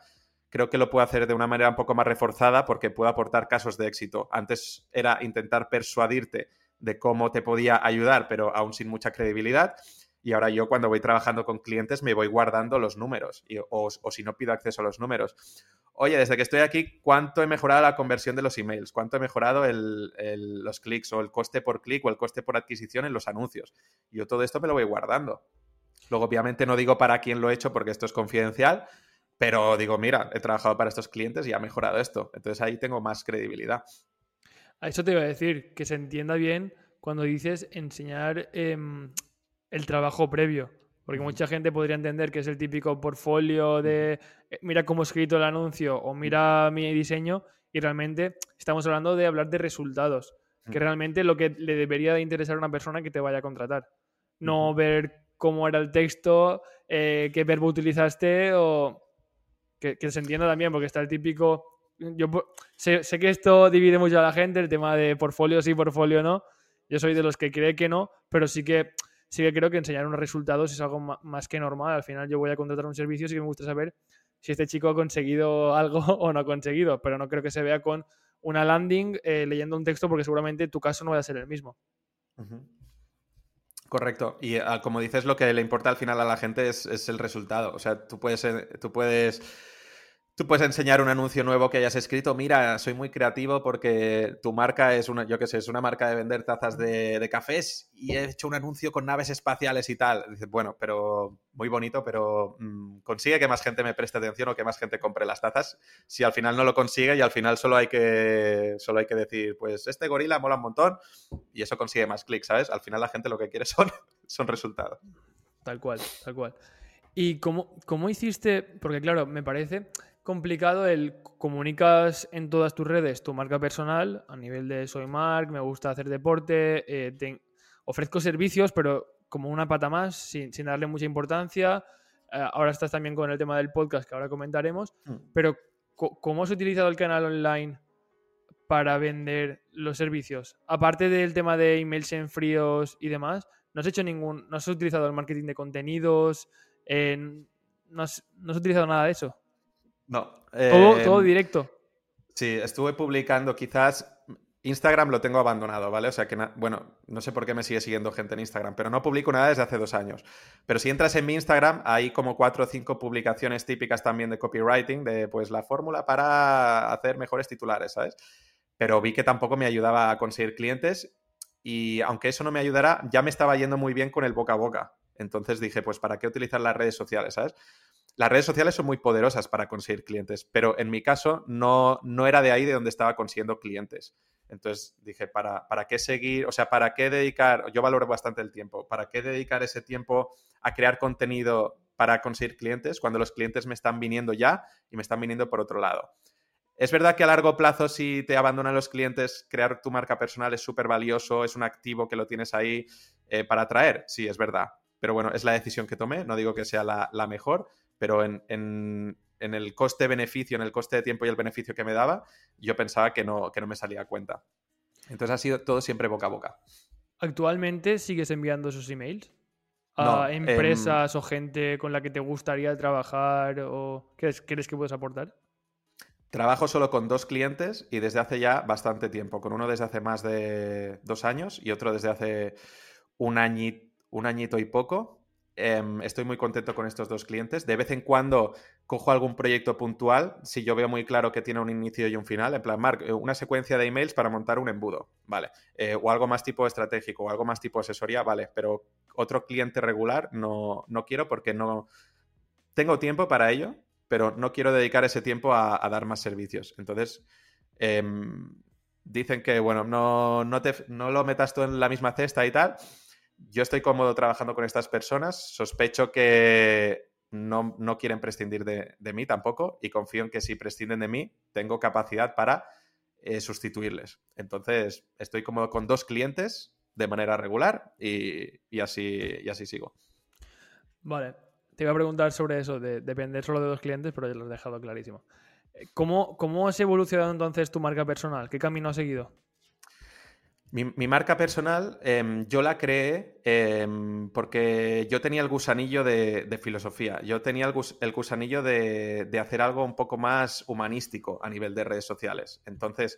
creo que lo puedo hacer de una manera un poco más reforzada porque puedo aportar casos de éxito. Antes era intentar persuadirte de cómo te podía ayudar, pero aún sin mucha credibilidad. Y ahora yo cuando voy trabajando con clientes me voy guardando los números o, si no pido acceso a los números oye, desde que estoy aquí, ¿cuánto he mejorado la conversión de los emails? ¿Cuánto he mejorado los clics o el coste por clic o el coste por adquisición en los anuncios? Yo todo esto me lo voy guardando. Luego, obviamente, no digo para quién lo he hecho porque esto es confidencial, pero digo, mira, he trabajado para estos clientes y ha mejorado esto. Entonces ahí tengo más credibilidad. A eso te iba a decir, que se entienda bien cuando dices enseñar em, el trabajo previo. Porque mucha gente podría entender que es el típico portfolio de eh, mira cómo he escrito el anuncio o mira mi diseño y realmente estamos hablando de hablar de resultados, que realmente lo que le debería de interesar a una persona que te vaya a contratar. No ver cómo era el texto, eh, qué verbo utilizaste o que, se entienda también, porque está el típico... Yo sé, sé, que esto divide mucho a la gente, el tema de portfolio sí, portfolio no. Yo soy de los que cree que no, pero sí que sí que creo que enseñar unos resultados es algo más que normal. Al final yo voy a contratar un servicio, sí que me gusta saber si este chico ha conseguido algo o no ha conseguido, pero no creo que se vea con una landing eh, leyendo un texto porque seguramente tu caso no va a ser el mismo. Correcto. Y ah, como dices, lo que le importa al final a la gente es, es el resultado. O sea, tú puedes, tú puedes Tú puedes enseñar un anuncio nuevo que hayas escrito. Mira, soy muy creativo porque tu marca es una, yo qué sé, es una marca de vender tazas de, cafés y he hecho un anuncio con naves espaciales y tal. Dices, bueno, pero muy bonito, pero mm, consigue que más gente me preste atención o que más gente compre las tazas. Si al final no lo consigue y al final solo hay que, solo hay que decir, pues este gorila mola un montón y eso consigue más clics, ¿sabes? Al final la gente lo que quiere son, son resultados. Tal cual, tal cual. ¿Y cómo, cómo hiciste? Porque claro, me parece complicado el comunicas en todas tus redes tu marca personal a nivel de soy Mark, me gusta hacer deporte, eh, ofrezco servicios, pero como una pata más, sin, darle mucha importancia. Eh, ahora estás también con el tema del podcast que ahora comentaremos, mm. pero ¿cómo has utilizado el canal online para vender los servicios? Aparte del tema de emails en fríos y demás, ¿no has hecho ningún, no has utilizado el marketing de contenidos? no has utilizado nada de eso? No. todo, em, directo. Sí, estuve publicando quizás. Instagram lo tengo abandonado, ¿vale? O sea que, bueno, no sé por qué me sigue siguiendo gente en Instagram, pero no publico nada desde hace dos años. Pero si entras en mi Instagram, hay como cuatro o cinco publicaciones típicas también de copywriting, de pues la fórmula para hacer mejores titulares, ¿sabes? Pero vi que tampoco me ayudaba a conseguir clientes y aunque eso no me ayudara, ya me estaba yendo muy bien con el boca a boca. Entonces dije, pues, ¿para qué utilizar las redes sociales, ¿sabes? Las redes sociales son muy poderosas para conseguir clientes, pero en mi caso no, no era de ahí de donde estaba consiguiendo clientes. Entonces dije, ¿para, ¿para qué seguir? O sea, ¿para qué dedicar? Yo valoro bastante el tiempo. ¿Para qué dedicar ese tiempo a crear contenido para conseguir clientes cuando los clientes me están viniendo ya y me están viniendo por otro lado? Es verdad que a largo plazo, si te abandonan los clientes, crear tu marca personal es súper valioso, es un activo que lo tienes ahí eh, para atraer. Sí, es verdad. Pero bueno, es la decisión que tomé. No digo que sea la, mejor, pero en, en el coste-beneficio, en el coste de tiempo y el beneficio que me daba, yo pensaba que no, que no me salía a cuenta. Entonces ha sido todo siempre boca a boca. ¿Actualmente sigues enviando esos emails? ¿A empresas o gente con la que te gustaría trabajar? o ¿Crees, ¿Crees que puedes aportar? Trabajo solo con dos clientes y desde hace ya bastante tiempo. Con uno desde hace más de dos años y otro desde hace un, un añito y poco. Em, estoy muy contento con estos dos clientes. De vez en cuando cojo algún proyecto puntual, si yo veo muy claro que tiene un inicio y un final, en plan, Mark, eh, una secuencia de emails para montar un embudo, vale. Eh, o algo más tipo estratégico, o algo más tipo asesoría, vale. Pero otro cliente regular no, no quiero porque no... Tengo tiempo para ello, pero no quiero dedicar ese tiempo a, dar más servicios. Entonces, em, dicen que, bueno, no, no, te, no lo metas tú en la misma cesta y tal yo estoy cómodo trabajando con estas personas, sospecho que no, quieren prescindir de, mí tampoco y confío en que si prescinden de mí, tengo capacidad para eh, sustituirles. Entonces, estoy cómodo con dos clientes de manera regular y, así, y así sigo. Vale, te iba a preguntar sobre eso, de depender solo de dos clientes, pero ya lo has dejado clarísimo. Eh, ¿Cómo, ¿Cómo has evolucionado entonces tu marca personal? ¿Qué camino has seguido? Mi, marca personal em, yo la creé em, porque yo tenía el gusanillo de, filosofía, yo tenía el, gusanillo de, hacer algo un poco más humanístico a nivel de redes sociales. Entonces,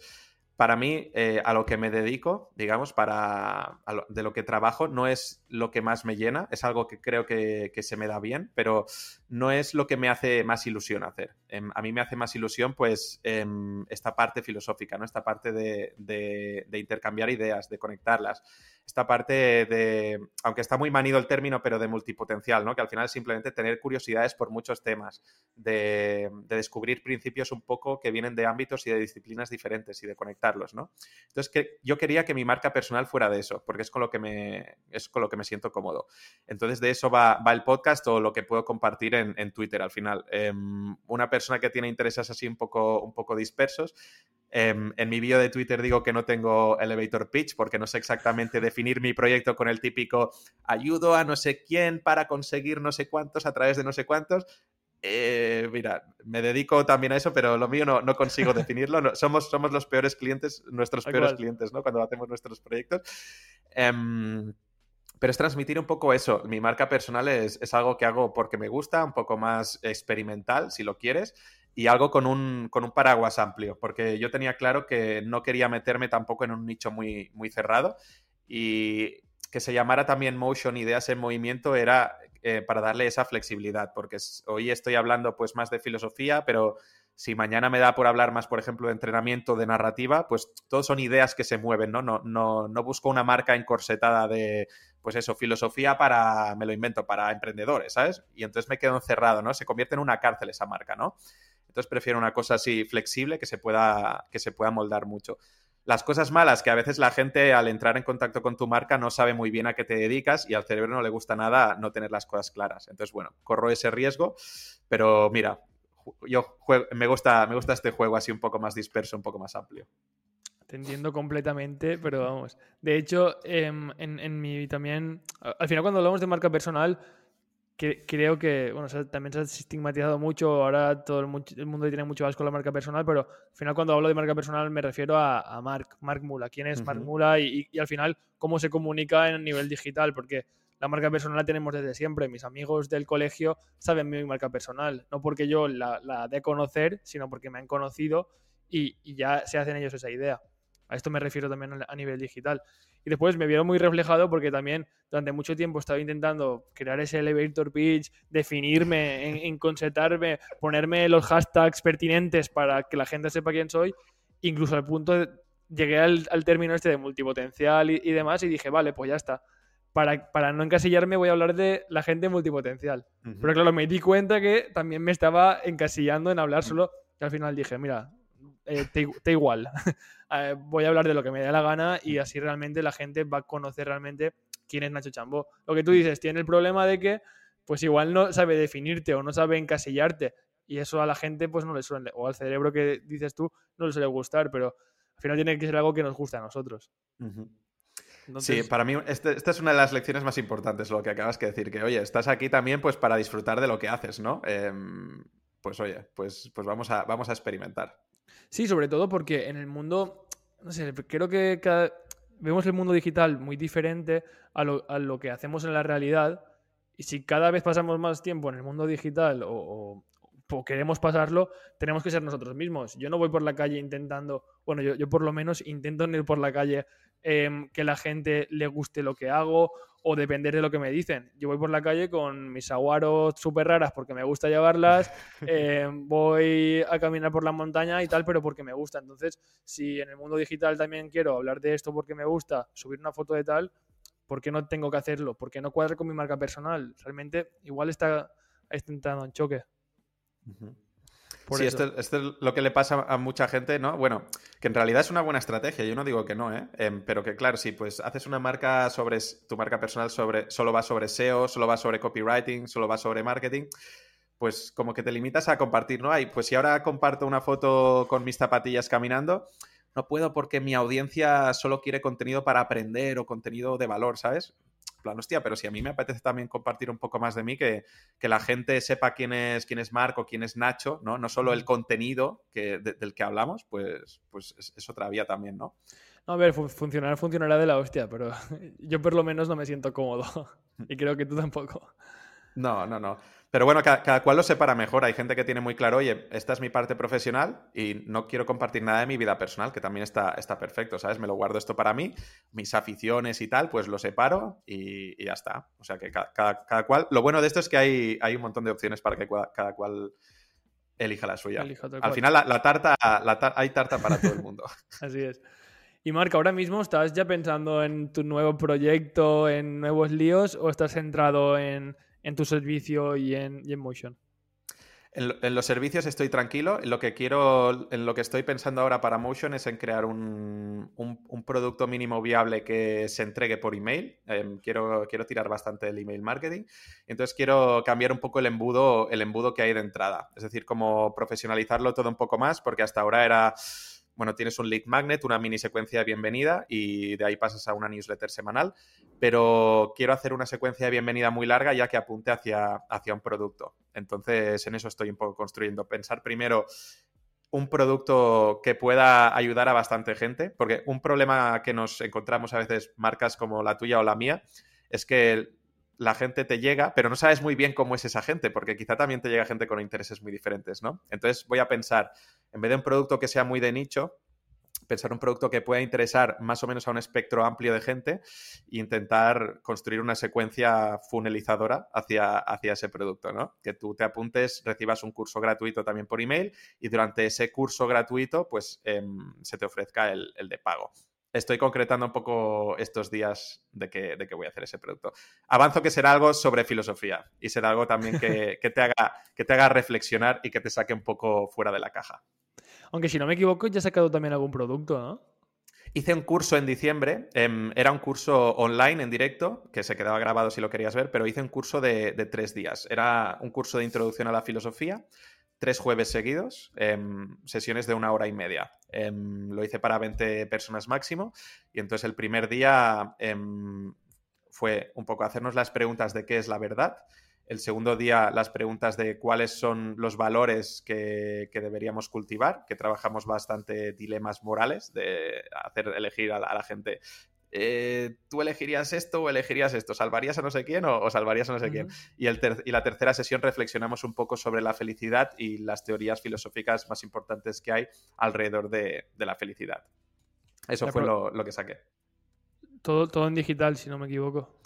para mí, eh, a lo que me dedico, digamos, para de lo que trabajo, no es lo que más me llena, es algo que creo que, se me da bien, pero no es lo que me hace más ilusión hacer. Em, a mí me hace más ilusión, pues, em, esta parte filosófica, ¿no? Esta parte de, de, intercambiar ideas, de conectarlas. Esta parte de, aunque está muy manido el término, pero de multipotencial, ¿no? Que al final es simplemente tener curiosidades por muchos temas, de, de descubrir principios un poco que vienen de ámbitos y de disciplinas diferentes y de conectar ¿no? Entonces, que, yo quería que mi marca personal fuera de eso, porque es con lo que me, es con lo que me siento cómodo. Entonces, de eso va, el podcast o lo que puedo compartir en, Twitter al final. Em, una persona que tiene intereses así un poco, un poco dispersos, em, en mi vídeo de Twitter digo que no tengo elevator pitch porque no sé exactamente definir mi proyecto con el típico ayudo a no sé quién para conseguir no sé cuántos a través de no sé cuántos. Eh, mira, me dedico también a eso, pero lo mío no, consigo definirlo. somos, somos los peores clientes, nuestros peores clientes, ¿no? Cuando hacemos nuestros proyectos. Em, pero es transmitir un poco eso. Mi marca personal es, algo que hago porque me gusta, un poco más experimental, si lo quieres, y algo con un, con un paraguas amplio, porque yo tenía claro que no quería meterme tampoco en un nicho muy, muy cerrado y que se llamara también Motion Ideas en Movimiento era eh, para darle esa flexibilidad, porque hoy estoy hablando pues más de filosofía, pero si mañana me da por hablar más, por ejemplo, de entrenamiento, de narrativa, pues todos son ideas que se mueven, ¿no? No, no, no busco una marca encorsetada de, pues eso, filosofía para, me lo invento, para emprendedores, ¿sabes? Y entonces me quedo encerrado, ¿no? Se convierte en una cárcel esa marca, ¿no? Entonces prefiero una cosa así flexible que se pueda, que se pueda moldar mucho. Las cosas malas, que a veces la gente al entrar en contacto con tu marca no sabe muy bien a qué te dedicas y al cerebro no le gusta nada no tener las cosas claras. Entonces, bueno, corro ese riesgo, pero mira, yo me, gusta, me gusta este juego así un poco más disperso, un poco más amplio. Te entiendo completamente, pero vamos. De hecho, em, en, en mi también, al final cuando hablamos de marca personal, creo que, bueno, también se ha estigmatizado mucho, ahora todo el, mundo tiene mucho más con la marca personal, pero al final cuando hablo de marca personal me refiero a, a Mark, Mark Mula, quién es Mark Mula y, al final cómo se comunica en nivel digital, porque la marca personal la tenemos desde siempre, mis amigos del colegio saben mi marca personal, no porque yo la, la de conocer, sino porque me han conocido y, y ya se hacen ellos esa idea. A esto me refiero también a nivel digital. Y después me vieron muy reflejado porque también durante mucho tiempo estaba intentando crear ese elevator pitch, definirme, en, ponerme los hashtags pertinentes para que la gente sepa quién soy. Incluso al punto de, llegué al, término este de multipotencial y, demás y dije, vale, pues ya está. Para, para, no encasillarme voy a hablar de la gente multipotencial. Pero claro, me di cuenta que también me estaba encasillando en hablar solo. Y al final dije, mira, eh, te, igual. Eh, voy a hablar de lo que me dé la gana y así realmente la gente va a conocer realmente quién es Nacho Chambó. Lo que tú dices, tiene el problema de que pues igual no sabe definirte o no sabe encasillarte y eso a la gente pues no le suele, o al cerebro que dices tú no le suele gustar, pero al final tiene que ser algo que nos guste a nosotros. Sí, para mí este, esta es una de las lecciones más importantes, lo que acabas de decir, que oye, estás aquí también pues para disfrutar de lo que haces, ¿no? Em, pues oye, pues, pues vamos, a, vamos a experimentar. Sí, sobre todo porque en el mundo, no sé, creo que vemos el mundo digital muy diferente a lo, que hacemos en la realidad y si cada vez pasamos más tiempo en el mundo digital o, queremos pasarlo, tenemos que ser nosotros mismos. Yo no voy por la calle intentando, bueno, yo, por lo menos intento ir por la calle Em, que la gente le guste lo que hago o depender de lo que me dicen. Yo voy por la calle con mis aguaros súper raras porque me gusta llevarlas, em, voy a caminar por la montaña y tal, pero porque me gusta. Entonces, si en el mundo digital también quiero hablar de esto porque me gusta, subir una foto de tal, ¿por qué no tengo que hacerlo? ¿Por qué no cuadra con mi marca personal? Realmente igual está, está entrando en choque sí, esto, es lo que le pasa a mucha gente, ¿no? Bueno, que en realidad es una buena estrategia, yo no digo que no, ¿eh? Em, pero que claro, si pues haces una marca sobre, tu marca personal sobre, solo va sobre SEO, solo va sobre copywriting, solo va sobre marketing, pues como que te limitas a compartir, ¿no? Hay, pues si ahora comparto una foto con mis zapatillas caminando, no puedo porque mi audiencia solo quiere contenido para aprender o contenido de valor, ¿sabes? Plan, hostia, pero si a mí me apetece también compartir un poco más de mí, que, la gente sepa quién es, quién es Marco, quién es Nacho, ¿no? No solo el contenido que, del que hablamos, pues, pues es, otra vía también, ¿no? No, a ver, funcionará, funcionará de la hostia, pero yo por lo menos no me siento cómodo. y creo que tú tampoco. No, no, no. Pero bueno, cada, cual lo separa mejor. Hay gente que tiene muy claro, oye, esta es mi parte profesional y no quiero compartir nada de mi vida personal, que también está, está perfecto, ¿sabes? Me lo guardo esto para mí, mis aficiones y tal, pues lo separo y, ya está. O sea que cada, cual. Lo bueno de esto es que hay, hay un montón de opciones para que cada cual elija la suya. Al final, la, tarta, hay tarta para todo el mundo. Así es. Y Marc, ahora mismo estás ya pensando en tu nuevo proyecto, en nuevos líos, o estás centrado en en tu servicio y en, Motion? En, los servicios estoy tranquilo. En lo que quiero, en lo que estoy pensando ahora para Motion es en crear un, producto mínimo viable que se entregue por email. Em, quiero, quiero tirar bastante del email marketing. Entonces quiero cambiar un poco el embudo, el embudo que hay de entrada. Es decir, como profesionalizarlo todo un poco más, porque hasta ahora era bueno, tienes un lead magnet, una mini secuencia de bienvenida y de ahí pasas a una newsletter semanal, pero quiero hacer una secuencia de bienvenida muy larga ya que apunte hacia, hacia un producto. Entonces, en eso estoy un poco construyendo. Pensar primero un producto que pueda ayudar a bastante gente, porque un problema que nos encontramos a veces marcas como la tuya o la mía es que la gente te llega, pero no sabes muy bien cómo es esa gente, porque quizá también te llega gente con intereses muy diferentes, ¿no? Entonces voy a pensar, en vez de un producto que sea muy de nicho, pensar un producto que pueda interesar más o menos a un espectro amplio de gente e intentar construir una secuencia funelizadora hacia, hacia ese producto, ¿no? Que tú te apuntes, recibas un curso gratuito también por email y durante ese curso gratuito, pues em, se te ofrezca el, el de pago estoy concretando un poco estos días de que, de que, voy a hacer ese producto. Avanzo que será algo sobre filosofía y será algo también que, te haga, que te haga reflexionar y que te saque un poco fuera de la caja. Aunque si no me equivoco, ya has sacado también algún producto, ¿no? Hice un curso en diciembre, em, era un curso online en directo, que se quedaba grabado si lo querías ver, pero hice un curso de, de tres días. Era un curso de introducción a la filosofía, tres jueves seguidos, em, sesiones de una hora y media. Em, lo hice para 20 personas máximo y entonces el primer día em, fue un poco hacernos las preguntas de qué es la verdad. El segundo día las preguntas de cuáles son los valores que, deberíamos cultivar, que trabajamos bastante dilemas morales, de hacer elegir a la gente eh, ¿tú elegirías esto o elegirías esto? ¿Salvarías a no sé quién o, salvarías a no sé quién? Y, el y, la tercera sesión reflexionamos un poco sobre la felicidad y las teorías filosóficas más importantes que hay alrededor de, la felicidad. Eso fue lo, que saqué. Todo, todo en digital, si no me equivoco.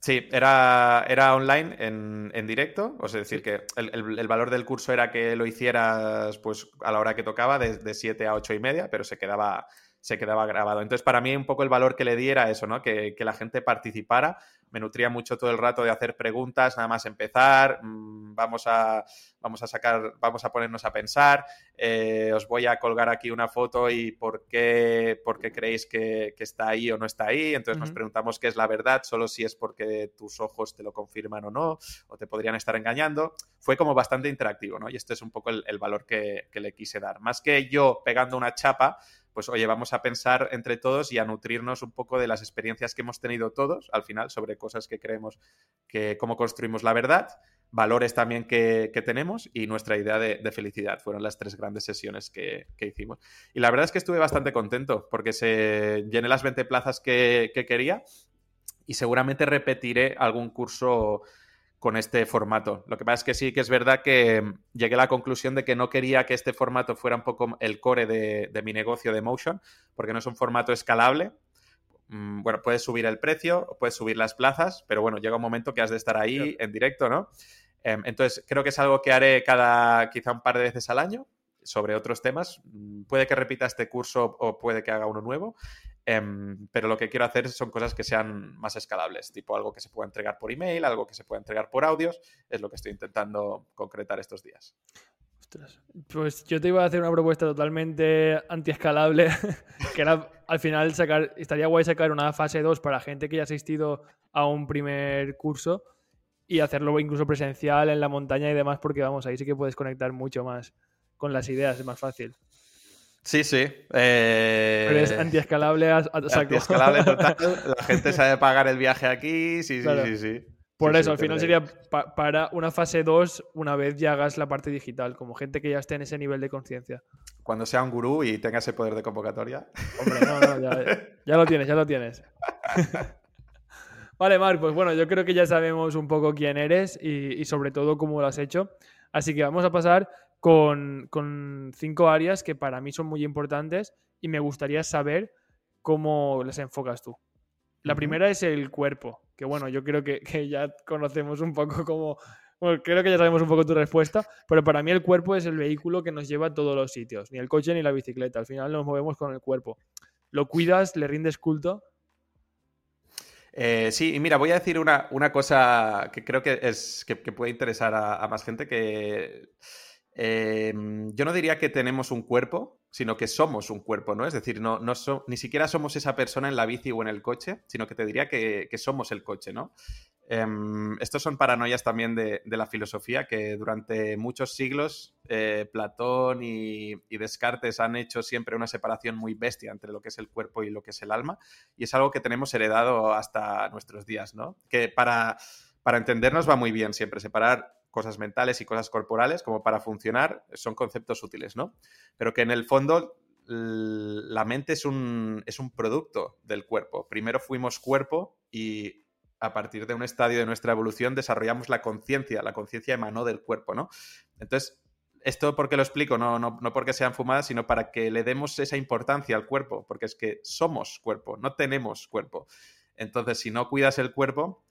Sí, era, era online en, directo, o sea, decir, que el, valor del curso era que lo hicieras pues a la hora que tocaba, de, de 7 a 8 y media, pero se quedaba, se quedaba grabado. Entonces, para mí, un poco el valor que le di era eso, ¿no? Que, que la gente participara. Me nutría mucho todo el rato de hacer preguntas, nada más empezar. Mm, vamos a, vamos a sacar, vamos a ponernos a pensar. Eh, os voy a colgar aquí una foto y por qué, por qué creéis que, que, está ahí o no está ahí. Entonces, nos preguntamos qué es la verdad, solo si es porque tus ojos te lo confirman o no, o te podrían estar engañando. Fue como bastante interactivo, ¿no? Y este es un poco el, el valor que, que le quise dar. Más que yo pegando una chapa, pues oye, vamos a pensar entre todos y a nutrirnos un poco de las experiencias que hemos tenido todos al final sobre cosas que creemos que cómo construimos la verdad, valores también que, tenemos y nuestra idea de, felicidad. Fueron las tres grandes sesiones que, hicimos. Y la verdad es que estuve bastante contento porque se llené las 20 plazas que, que quería y seguramente repetiré algún curso con este formato. Lo que pasa es que sí que es verdad que llegué a la conclusión de que no quería que este formato fuera un poco el core de, mi negocio de Motion, porque no es un formato escalable. Mm, bueno, puedes subir el precio, puedes subir las plazas, pero bueno, llega un momento que has de estar ahí en directo, ¿no? Em, entonces, creo que es algo que haré cada quizá un par de veces al año sobre otros temas. Mm, puede que repita este curso o puede que haga uno nuevo. Em, pero lo que quiero hacer son cosas que sean más escalables, tipo algo que se pueda entregar por email, algo que se pueda entregar por audios, es lo que estoy intentando concretar estos días. pues yo te iba a hacer una propuesta totalmente antiescalable, que era al final sacar, estaría guay sacar una fase 2 para gente que ya ha asistido a un primer curso y hacerlo incluso presencial en la montaña y demás, porque vamos, ahí sí que puedes conectar mucho más con las ideas, es más fácil. Sí, sí. Eh... Pero es antiescalable a, Antiescalable total. La gente sabe pagar el viaje aquí. Sí, sí, sí, sí. Por eso, al final sería para una fase 2 una vez ya hagas la parte digital, como gente que ya esté en ese nivel de conciencia. Cuando sea un gurú y tenga ese poder de convocatoria. Hombre, no, no, ya, lo tienes, ya lo tienes. vale, Marc, pues bueno, yo creo que ya sabemos un poco quién eres y, y sobre todo cómo lo has hecho. Así que vamos a pasar con, cinco áreas que para mí son muy importantes y me gustaría saber cómo las enfocas tú. La primera es el cuerpo, que bueno, yo creo que, ya conocemos un poco cómo... Bueno, creo que ya sabemos un poco tu respuesta, pero para mí el cuerpo es el vehículo que nos lleva a todos los sitios, ni el coche ni la bicicleta, al final nos movemos con el cuerpo. ¿Lo cuidas, le rindes culto? Eh, sí, y mira, voy a decir una, cosa que creo que, es, que, puede interesar a, más gente, que Em, yo no diría que tenemos un cuerpo, sino que somos un cuerpo, ¿no? Es decir, no, no ni siquiera somos esa persona en la bici o en el coche, sino que te diría que, somos el coche, ¿no? Eh, estos son paranoias también de, la filosofía que durante muchos siglos eh, Platón y, y, Descartes han hecho siempre una separación muy bestia entre lo que es el cuerpo y lo que es el alma, y es algo que tenemos heredado hasta nuestros días, ¿no? Que para, para entendernos va muy bien siempre separar cosas mentales y cosas corporales, como para funcionar, son conceptos útiles, ¿no? Pero que en el fondo la mente es un, es un producto del cuerpo. Primero fuimos cuerpo y a partir de un estadio de nuestra evolución desarrollamos la conciencia. La conciencia emanó del cuerpo, ¿no? Entonces, esto porque lo explico, no, no, no, porque sean fumadas, sino para que le demos esa importancia al cuerpo, porque es que somos cuerpo, no tenemos cuerpo. Entonces, si no cuidas el cuerpo,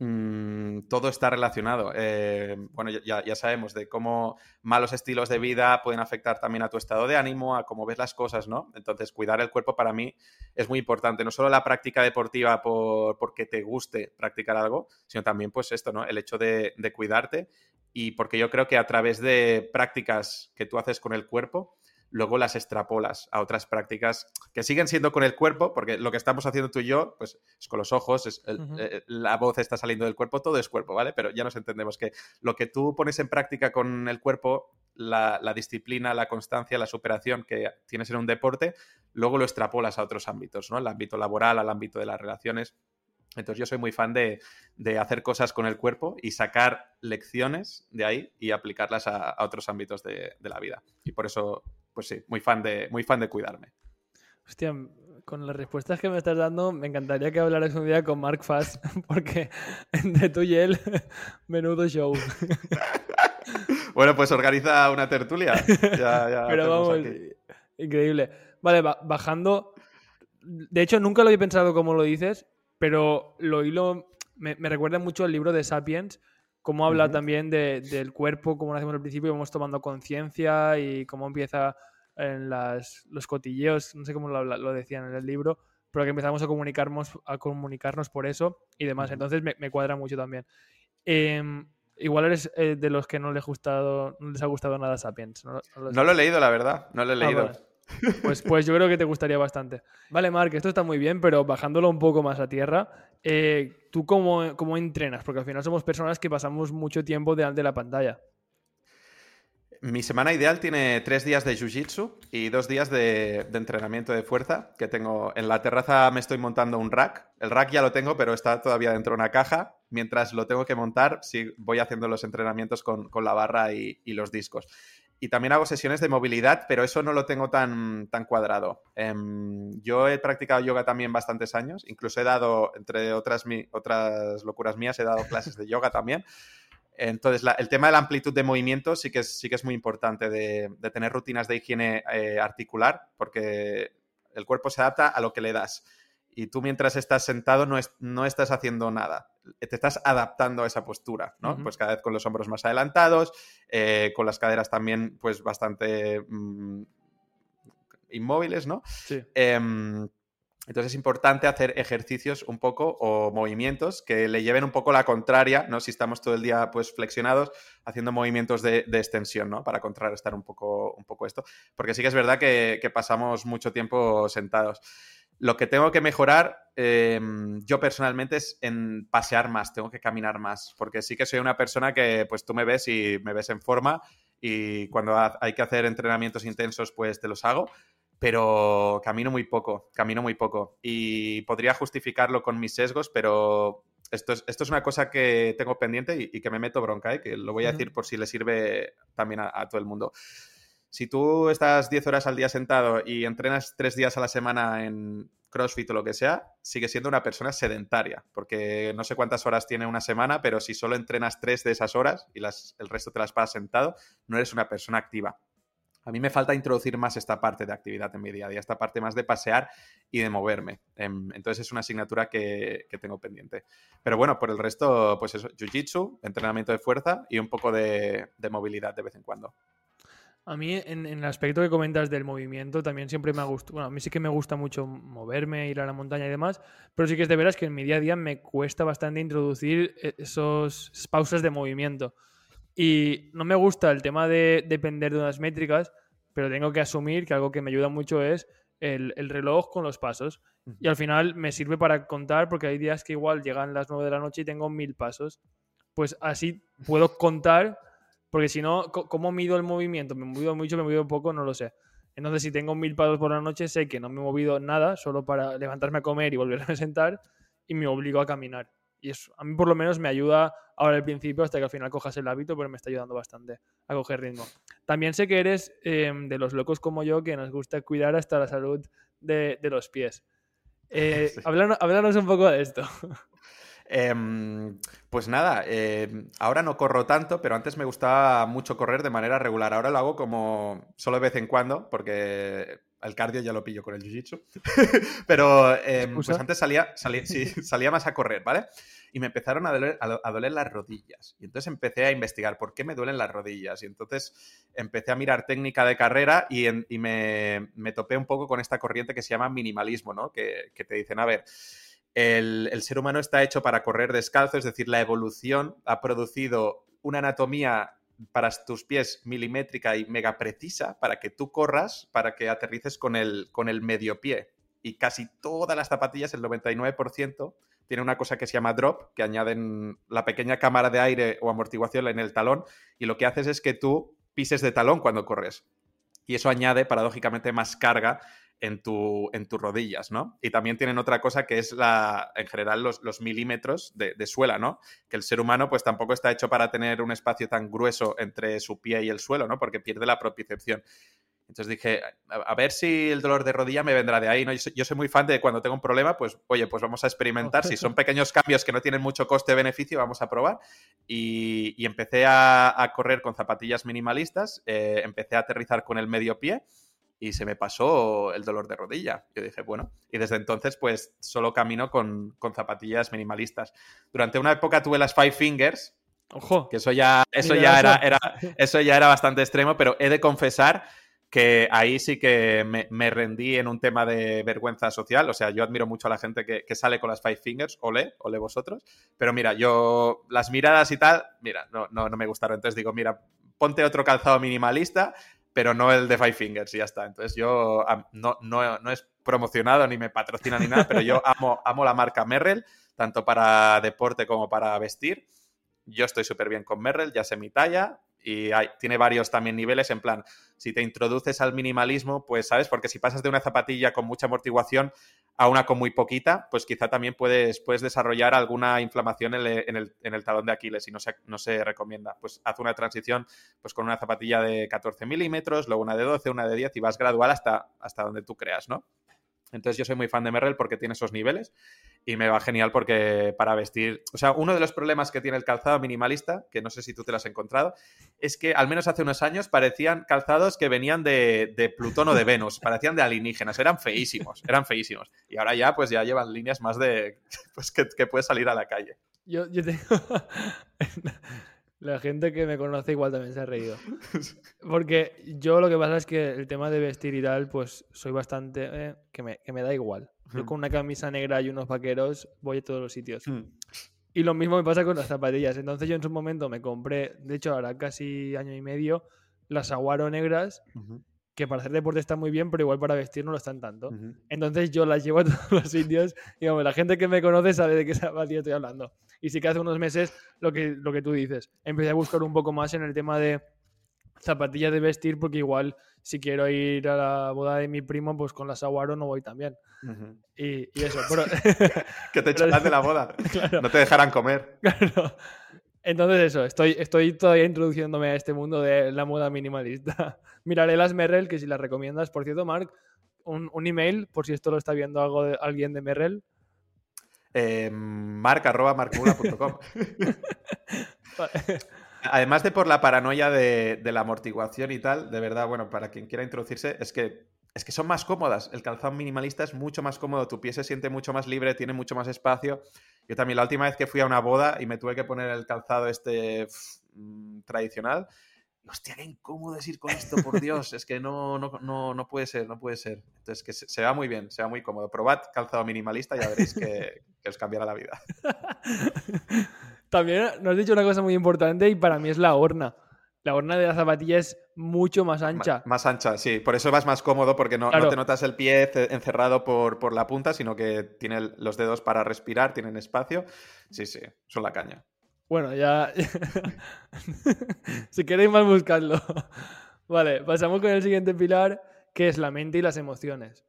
Mm, todo está relacionado. Eh, bueno, ya, sabemos de cómo malos estilos de vida pueden afectar también a tu estado de ánimo, a cómo ves las cosas, ¿no? Entonces, cuidar el cuerpo para mí es muy importante. No solo la práctica deportiva por, porque te guste practicar algo, sino también, pues, esto, ¿no? El hecho de, de cuidarte y porque yo creo que a través de prácticas que tú haces con el cuerpo, luego las extrapolas a otras prácticas que siguen siendo con el cuerpo, porque lo que estamos haciendo tú y yo, pues es con los ojos, es eh, la voz está saliendo del cuerpo, todo es cuerpo, ¿vale? Pero ya nos entendemos que lo que tú pones en práctica con el cuerpo, la, disciplina, la constancia, la superación que tienes en un deporte, luego lo extrapolas a otros ámbitos, ¿no? Al ámbito laboral, al ámbito de las relaciones. Entonces yo soy muy fan de, hacer cosas con el cuerpo y sacar lecciones de ahí y aplicarlas a, otros ámbitos de, de, la vida. Y por eso pues sí, muy fan de, muy fan de cuidarme. Hostia, con las respuestas que me estás dando, me encantaría que hablaras un día con Mark Fass, porque entre tú y él, menudo show. bueno, pues organiza una tertulia. Pero vamos, increíble. Vale, bajando. De hecho, nunca lo había pensado como lo dices, pero lo hilo. Me, me recuerda mucho al libro de Sapiens, cómo habla también del cuerpo, como lo hacemos al principio, vamos tomando conciencia y cómo empieza en las, los cotilleos, no sé cómo lo, decían en el libro, pero que empezamos a comunicarnos, a comunicarnos por eso y demás. Entonces me, cuadra mucho también. Em, igual eres eh, de los que no les, gustado, no les ha gustado nada Sapiens. No, lo he leído, la verdad. No lo he ah, leído. Pues, pues yo creo que te gustaría bastante. Vale, Mark, esto está muy bien, pero bajándolo un poco más a tierra, eh, ¿tú cómo, cómo, entrenas? Porque al final somos personas que pasamos mucho tiempo delante de la pantalla. Mi semana ideal tiene tres días de jiu-jitsu y dos días de, entrenamiento de fuerza que tengo. En la terraza me estoy montando un rack. El rack ya lo tengo, pero está todavía dentro de una caja. Mientras lo tengo que montar, sí, voy haciendo los entrenamientos con, la barra y, los discos. Y también hago sesiones de movilidad, pero eso no lo tengo tan, tan cuadrado. Em, yo he practicado yoga también bastantes años. Incluso he dado, entre otras, otras locuras mías, he dado clases de yoga también. Entonces, el tema de la amplitud de movimiento sí que es, sí que es muy importante, de, tener rutinas de higiene eh, articular, porque el cuerpo se adapta a lo que le das. Y tú mientras estás sentado no, no estás haciendo nada, te estás adaptando a esa postura, ¿no? Pues cada vez con los hombros más adelantados, eh, con las caderas también pues bastante mm, inmóviles, ¿no? Sí. Em, entonces es importante hacer ejercicios un poco o movimientos que le lleven un poco la contraria, ¿no? Si estamos todo el día pues flexionados, haciendo movimientos de, extensión, ¿no? Para contrarrestar un poco, un poco esto. Porque sí que es verdad que, pasamos mucho tiempo sentados. Lo que tengo que mejorar em, yo personalmente es en pasear más, tengo que caminar más, porque sí que soy una persona que pues tú me ves y me ves en forma y cuando hay que hacer entrenamientos intensos pues te los hago, pero camino muy poco, camino muy poco. Y podría justificarlo con mis sesgos, pero esto es, esto es una cosa que tengo pendiente y, que me meto bronca, ¿eh? que lo voy a decir por si le sirve también a, todo el mundo. Si tú estás 10 horas al día sentado y entrenas 3 días a la semana en CrossFit o lo que sea, sigues siendo una persona sedentaria, porque no sé cuántas horas tiene una semana, pero si solo entrenas 3 de esas horas y el resto te las pasas sentado, no eres una persona activa. A mí me falta introducir más esta parte de actividad en mi día a día, esta parte más de pasear y de moverme. Em, entonces es una asignatura que, tengo pendiente. Pero bueno, por el resto, pues eso, jiu-jitsu, entrenamiento de fuerza y un poco de, movilidad de vez en cuando. A mí, en, el aspecto que comentas del movimiento, también siempre me ha gustado. Bueno, a mí sí que me gusta mucho moverme, ir a la montaña y demás, pero sí que es de veras que en mi día a día me cuesta bastante introducir e, esos pausas de movimiento. Y no me gusta el tema de depender de unas métricas, pero tengo que asumir que algo que me ayuda mucho es el, reloj con los pasos. Y al final me sirve para contar, porque hay días que igual llegan las 9 de la noche y tengo mil pasos. Pues así puedo contar, porque si no, ¿cómo mido el movimiento? ¿Me he movido mucho, me he movido poco? No lo sé. Entonces, si tengo mil pasos por la noche, sé que no me he movido nada, solo para levantarme a comer y volverme a sentar, y me obligo a caminar. Y eso a mí por lo menos me ayuda ahora al principio hasta que al final cojas el hábito, pero me está ayudando bastante a coger ritmo. También sé que eres em, de los locos como yo que nos gusta cuidar hasta la salud de, los pies. Eh, háblanos, un poco de esto. Em, pues nada, em, ahora no corro tanto, pero antes me gustaba mucho correr de manera regular. Ahora lo hago como solo de vez en cuando, porque el cardio ya lo pillo con el jiu-jitsu. pero pues antes salía, salía, salía más a correr, ¿vale? y me empezaron a doler, las rodillas. Y entonces empecé a investigar por qué me duelen las rodillas. Y entonces empecé a mirar técnica de carrera y, me, topé un poco con esta corriente que se llama minimalismo, ¿no? Que, te dicen, a ver, el, ser humano está hecho para correr descalzo, es decir, la evolución ha producido una anatomía para tus pies milimétrica y mega precisa para que tú corras, para que aterrices con el, con el medio pie. Y casi todas las zapatillas, el 99%, tiene una cosa que se llama drop, que añaden la pequeña cámara de aire o amortiguación en el talón y lo que haces es que tú pises de talón cuando corres. Y eso añade, paradójicamente, más carga en, tu, en tus rodillas, ¿no? Y también tienen otra cosa que es la, en general, los, milímetros de, de, suela, ¿no? Que el ser humano, pues tampoco está hecho para tener un espacio tan grueso entre su pie y el suelo, ¿no? Porque pierde la propiocepción. Entonces dije, a, ver si el dolor de rodilla me vendrá de ahí. ¿no? Yo, soy, muy fan de cuando tengo un problema, pues oye, pues vamos a experimentar. Si son pequeños cambios que no tienen mucho coste-beneficio, vamos a probar. Y, empecé a, correr con zapatillas minimalistas, eh, empecé a aterrizar con el medio pie y se me pasó el dolor de rodilla. Yo dije, bueno, y desde entonces pues solo camino con, zapatillas minimalistas. Durante una época tuve las Five Fingers. Ojo. Que eso ya, eso ya era, era, eso ya era bastante extremo, pero he de confesar que ahí sí que me, rendí en un tema de vergüenza social. O sea, yo admiro mucho a la gente que, sale con las Five Fingers, ole, ole vosotros. Pero mira, yo las miradas y tal, mira, no, no, no me gustaron. Entonces digo, mira, ponte otro calzado minimalista, pero no el de Five Fingers y ya está. Entonces yo no, no, no es promocionado ni me patrocina ni nada, pero yo amo, amo la marca Merrell, tanto para deporte como para vestir. Yo estoy súper bien con Merrell, ya sé mi talla, y tiene varios también niveles en plan, si te introduces al minimalismo, pues sabes, porque si pasas de una zapatilla con mucha amortiguación a una con muy poquita, pues quizá también puedes, puedes desarrollar alguna inflamación en el, talón de Aquiles y no se, no se recomienda. Pues haz una transición pues con una zapatilla de 14 milímetros, luego una de 12, una de 10 y vas gradual hasta, hasta donde tú creas, ¿no? Entonces yo soy muy fan de Merrell porque tiene esos niveles y me va genial porque para vestir, o sea, uno de los problemas que tiene el calzado minimalista, que no sé si tú te lo has encontrado, es que al menos hace unos años parecían calzados que venían de, de Plutón o de Venus, parecían de alienígenas, eran feísimos, eran feísimos. Y ahora ya pues ya llevan líneas más de pues que, que puedes salir a la calle. Yo, yo tengo... La gente que me conoce igual también se ha reído. Porque yo lo que pasa es que el tema de vestir y tal, pues soy bastante... Eh, que, me, que, me, da igual. Yo con una camisa negra y unos vaqueros voy a todos los sitios. Y lo mismo me pasa con las zapatillas. Entonces yo en su momento me compré, de hecho ahora casi año y medio, las aguaro negras, que para hacer deporte están muy bien, pero igual para vestir no lo están tanto. Entonces yo las llevo a todos los sitios y la gente que me conoce sabe de qué zapatilla estoy hablando. Y sí que hace unos meses lo que, lo que tú dices, empecé a buscar un poco más en el tema de zapatillas de vestir porque igual si quiero ir a la boda de mi primo, pues con las Aguaro no voy también. y, eso. que te echarán de la boda. No te dejarán comer. Claro. Entonces eso, estoy, estoy todavía introduciéndome a este mundo de la moda minimalista. Miraré las Merrell, que si las recomiendas. Por cierto, Mark, un, un email, por si esto lo está viendo algo de, alguien de Merrell. Eh, mark, Además de por la paranoia de, la amortiguación y tal, de verdad, bueno, para quien quiera introducirse, es que, es que son más cómodas. El calzado minimalista es mucho más cómodo, tu pie se siente mucho más libre, tiene mucho más espacio. Yo también la última vez que fui a una boda y me tuve que poner el calzado este mm, tradicional, hostia, qué incómodo es ir con esto, por Dios, es que no, no, no, puede ser, no puede ser. Entonces, que se, va muy bien, se va muy cómodo. Probad calzado minimalista y ya veréis que, que os cambiará la vida. También nos has dicho una cosa muy importante y para mí es la horna. La horna de la zapatilla es mucho más ancha. más ancha, sí. Por eso vas más cómodo porque no, te notas el pie encerrado por, por, la punta, sino que tiene los dedos para respirar, tienen espacio. Sí, sí, son la caña. Bueno, ya... si queréis más, buscadlo. vale, pasamos con el siguiente pilar, que es la mente y las emociones.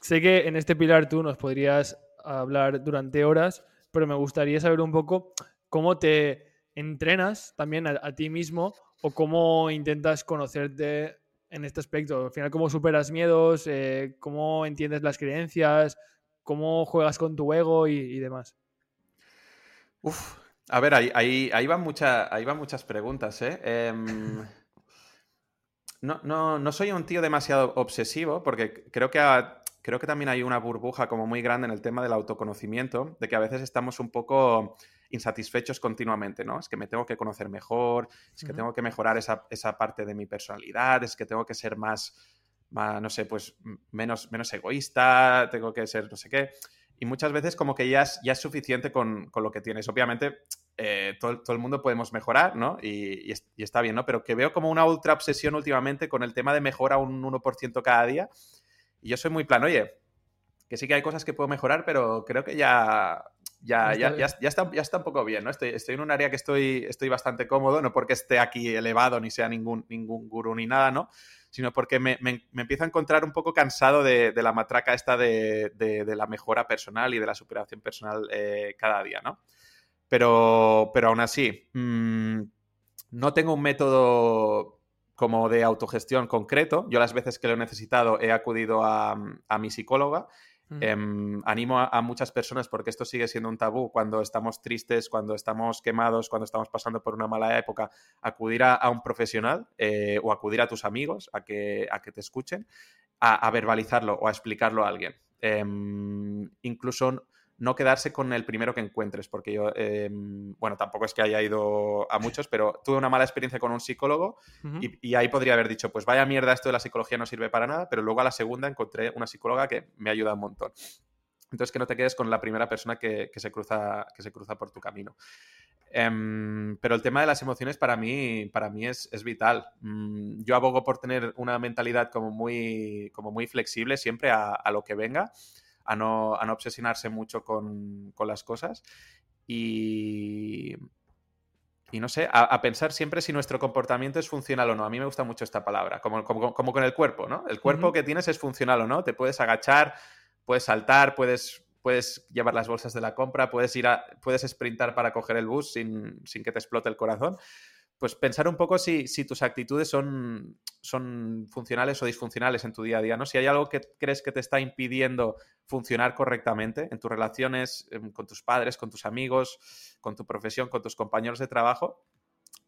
Sé que en este pilar tú nos podrías hablar durante horas, pero me gustaría saber un poco cómo te entrenas también a, ti mismo o cómo intentas conocerte en este aspecto. Al final, cómo superas miedos, eh, cómo entiendes las creencias, cómo juegas con tu ego y, demás. Uf, a ver, ahí, ahí, ahí, van, muchas preguntas, ¿eh? Em, no, no, no, soy un tío demasiado obsesivo porque creo que a, creo que también hay una burbuja como muy grande en el tema del autoconocimiento, de que a veces estamos un poco insatisfechos continuamente, ¿no? Es que me tengo que conocer mejor, es que tengo que mejorar esa, parte de mi personalidad, es que tengo que ser más, no sé, pues menos, menos egoísta, tengo que ser no sé qué. Y muchas veces como que ya es, ya es suficiente con, lo que tienes. Obviamente, eh, todo, el mundo podemos mejorar, ¿no? Y, y, está bien, ¿no? Pero que veo como una ultra obsesión últimamente con el tema de mejora un 1% cada día y yo soy muy plano, oye, que sí que hay cosas que puedo mejorar, pero creo que ya, ya, ya, ya, está, ya está un poco bien, ¿no? Estoy, estoy en un área que estoy, estoy bastante cómodo, no porque esté aquí elevado ni sea ningún, ningún gurú ni nada, ¿no? Sino porque me, me, empiezo a encontrar un poco cansado de, de la matraca esta de, de, la mejora personal y de la superación personal eh, cada día, ¿no? Pero, pero aún así, mmm, no tengo un método como de autogestión concreto. Yo las veces que lo he necesitado he acudido a, mi psicóloga. Mm. Em, animo a, muchas personas porque esto sigue siendo un tabú cuando estamos tristes, cuando estamos quemados, cuando estamos pasando por una mala época, acudir a, un profesional eh, o acudir a tus amigos a que, a que te escuchen, a, verbalizarlo o a explicarlo a alguien. Em, incluso no quedarse con el primero que encuentres, porque yo, em, bueno, tampoco es que haya ido a muchos, pero tuve una mala experiencia con un psicólogo y, ahí podría haber dicho, pues vaya mierda, esto de la psicología no sirve para nada, pero luego a la segunda encontré una psicóloga que me ayuda un montón. Entonces, que no te quedes con la primera persona que, se, cruza, que se cruza por tu camino. Em, pero el tema de las emociones para mí, para mí es, vital. Mm, yo abogo por tener una mentalidad como muy, como muy flexible siempre a lo que venga a no, obsesionarse mucho con, las cosas y, y no sé, a, pensar siempre si nuestro comportamiento es funcional o no. A mí me gusta mucho esta palabra, como, como, con el cuerpo, ¿no? El cuerpo que tienes es funcional o no. Te puedes agachar, puedes saltar, puedes, puedes llevar las bolsas de la compra, puedes ir a, puedes sprintar para coger el bus sin, sin que te explote el corazón pues pensar un poco si, tus actitudes son, funcionales o disfuncionales en tu día a día, ¿no? Si hay algo que crees que te está impidiendo funcionar correctamente en tus relaciones em, con tus padres, con tus amigos, con tu profesión, con tus compañeros de trabajo,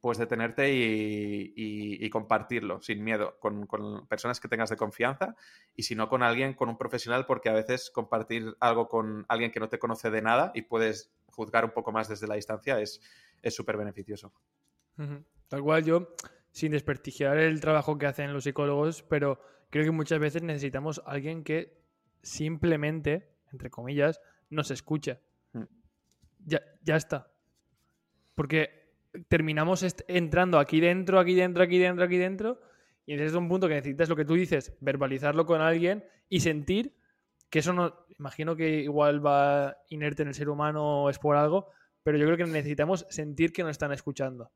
pues detenerte y, compartirlo sin miedo con, con, personas que tengas de confianza y si no con alguien, con un profesional, porque a veces compartir algo con alguien que no te conoce de nada y puedes juzgar un poco más desde la distancia es súper beneficioso. Tal cual yo, sin desprestigiar el trabajo que hacen los psicólogos, pero creo que muchas veces necesitamos alguien que simplemente, entre comillas, nos escucha. Mm. Ya, ya está. Porque terminamos entrando aquí dentro, aquí dentro, aquí dentro, aquí dentro, y entonces es un punto que necesitas lo que tú dices, verbalizarlo con alguien y sentir que eso no, imagino que igual va inerte en el ser humano o es por algo, pero yo creo que necesitamos sentir que nos están escuchando.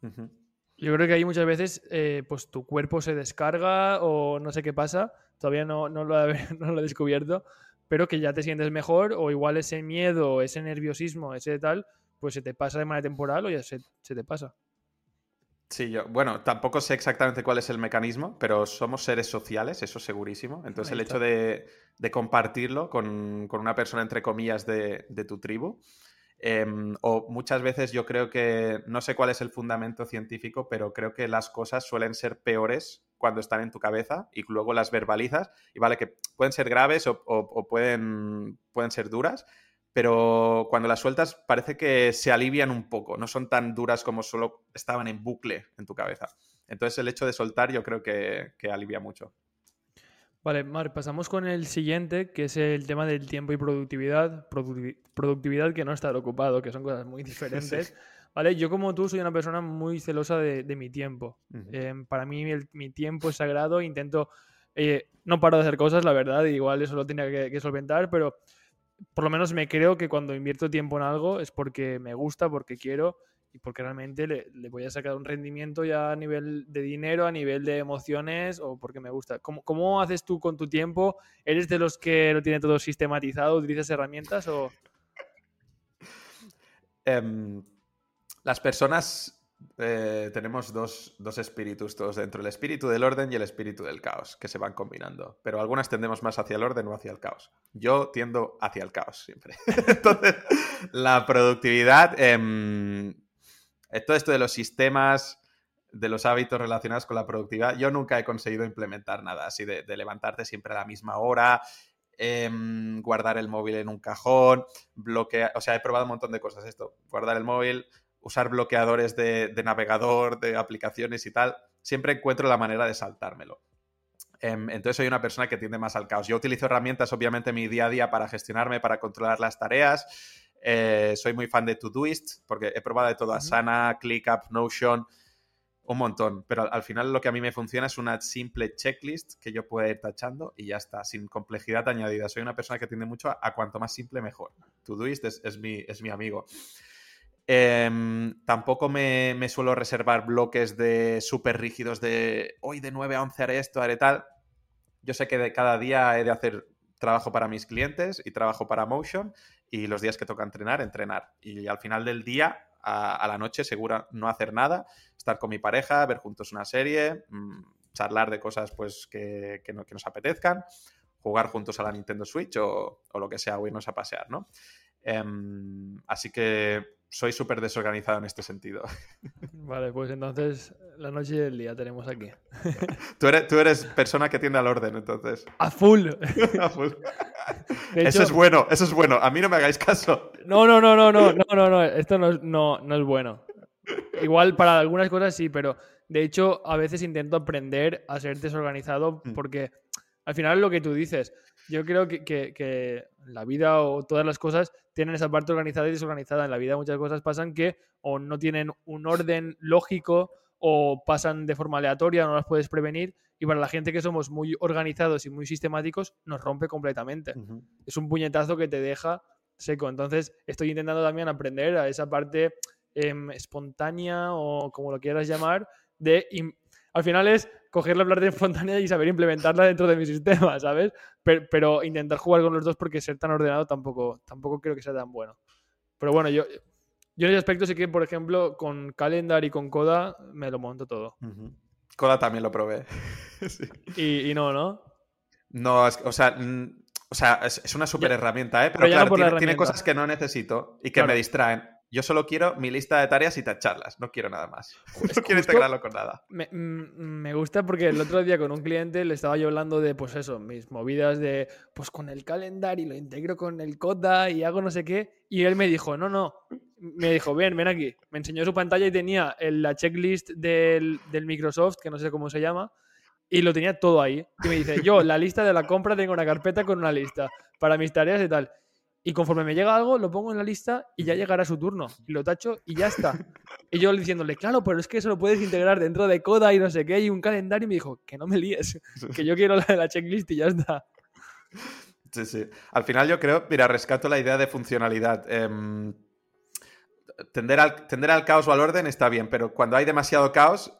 Yo creo que ahí muchas veces eh, pues tu cuerpo se descarga o no sé qué pasa, todavía no, no, lo, he, no lo he descubierto, pero que ya te sientes mejor o igual ese miedo, ese nerviosismo, ese tal, pues se te pasa de manera temporal o ya se, te pasa. Sí, yo, bueno, tampoco sé exactamente cuál es el mecanismo, pero somos seres sociales, eso segurísimo. Entonces el hecho de, compartirlo con, una persona, entre comillas, de, de tu tribu, Em, o muchas veces yo creo que, no sé cuál es el fundamento científico, pero creo que las cosas suelen ser peores cuando están en tu cabeza y luego las verbalizas. Y vale, que pueden ser graves o, pueden, pueden ser duras, pero cuando las sueltas parece que se alivian un poco, no son tan duras como solo estaban en bucle en tu cabeza. Entonces el hecho de soltar yo creo que alivia mucho. Vale, Mar, pasamos con el siguiente, que es el tema del tiempo y productividad. productividad que no estar ocupado, que son cosas muy diferentes. Vale, yo como tú soy una persona muy celosa de, mi tiempo. Em, para mí mi tiempo es sagrado, intento... Eh, no paro de hacer cosas, la verdad, igual eso lo tenía que solventar, pero por lo menos me creo que cuando invierto tiempo en algo es porque me gusta, porque quiero y porque realmente le, voy a sacar un rendimiento ya a nivel de dinero, a nivel de emociones o porque me gusta. ¿Cómo, cómo haces tú con tu tiempo? ¿Eres de los que lo tiene todo sistematizado? ¿Utilizas herramientas o...? Em, las personas eh, tenemos dos, dos, espíritus todos dentro, el espíritu del orden y el espíritu del caos, que se van combinando. Pero algunas tendemos más hacia el orden o hacia el caos. Yo tiendo hacia el caos siempre. Entonces, la productividad... Em, todo esto de los sistemas, de los hábitos relacionados con la productividad, yo nunca he conseguido implementar nada así de, levantarte siempre a la misma hora, em, guardar el móvil en un cajón, bloquear, o sea, he probado un montón de cosas esto, guardar el móvil, usar bloqueadores de, navegador, de aplicaciones y tal, siempre encuentro la manera de saltármelo. Em, entonces soy una persona que tiende más al caos. Yo utilizo herramientas, obviamente, en mi día a día para gestionarme, para controlar las tareas. Eh, soy muy fan de Todoist porque he probado de todo, Asana, ClickUp, Notion, un montón. Pero al, final lo que a mí me funciona es una simple checklist que yo pueda ir tachando y ya está, sin complejidad añadida. Soy una persona que tiende mucho a, cuanto más simple mejor. Todoist es, es, mi, es mi amigo. Em, tampoco me, me, suelo reservar bloques de súper rígidos de hoy de 9 a 11 haré esto, haré tal. Yo sé que de cada día he de hacer trabajo para mis clientes y trabajo para Motion y los días que toca entrenar, entrenar. Y al final del día, a, la noche, segura no hacer nada, estar con mi pareja, ver juntos una serie, mm, charlar de cosas pues que, que, nos apetezcan, jugar juntos a la Nintendo Switch o, o lo que sea, o irnos a pasear, ¿no? Em, así que soy súper desorganizado en este sentido. Vale, pues entonces la noche y el día tenemos aquí. tú, eres, tú eres persona que tiende al orden, entonces. A full. A full. eso es bueno, eso es bueno. A mí no me hagáis caso. No, no, no, no, no, no, no, no. Esto no no, no es bueno. Igual para algunas cosas sí, pero de hecho a veces intento aprender a ser desorganizado mm. Al final lo que tú dices, yo creo que, que, la vida o todas las cosas tienen esa parte organizada y desorganizada. En la vida muchas cosas pasan que o no tienen un orden lógico o pasan de forma aleatoria, no las puedes prevenir. Y para la gente que somos muy organizados y muy sistemáticos, nos rompe completamente. Es un puñetazo que te deja seco. Entonces, estoy intentando también aprender a esa parte em, espontánea o como lo quieras llamar, de... Al final es coger la parte espontánea y saber implementarla dentro de mi sistema, ¿sabes? Pero, intentar jugar con los dos porque ser tan ordenado tampoco, tampoco creo que sea tan bueno. Pero bueno, yo, yo en ese aspecto sí que, por ejemplo, con Calendar y con Coda me lo monto todo. Coda también lo probé. y, no, ¿no? No, o sea, o sea es, una súper herramienta, ¿eh? Pero, claro, tiene, cosas que no necesito y que me distraen. Yo solo quiero mi lista de tareas y tacharlas, no quiero nada más. no quiero integrarlo con nada. Me, mm, me, gusta porque el otro día con un cliente le estaba yo hablando de, pues eso, mis movidas de, pues con el calendario y lo integro con el Coda y hago no sé qué. Y él me dijo, no, no, me dijo, ven, ven aquí. Me enseñó su pantalla y tenía la checklist del, Microsoft, que no sé cómo se llama, y lo tenía todo ahí. Y me dice, yo, la lista de la compra tengo una carpeta con una lista para mis tareas y tal. Y conforme me llega algo, lo pongo en la lista y ya llegará su turno. Y lo tacho y ya está. Y yo diciéndole, claro, pero es que eso lo puedes integrar dentro de Coda y no sé qué, y un calendario. Y me dijo, que no me líes, que yo quiero la de la checklist y ya está. Sí, sí. Al final yo creo, mira, rescato la idea de funcionalidad. Em, tender al, tender al caos o al orden está bien, pero cuando hay demasiado caos,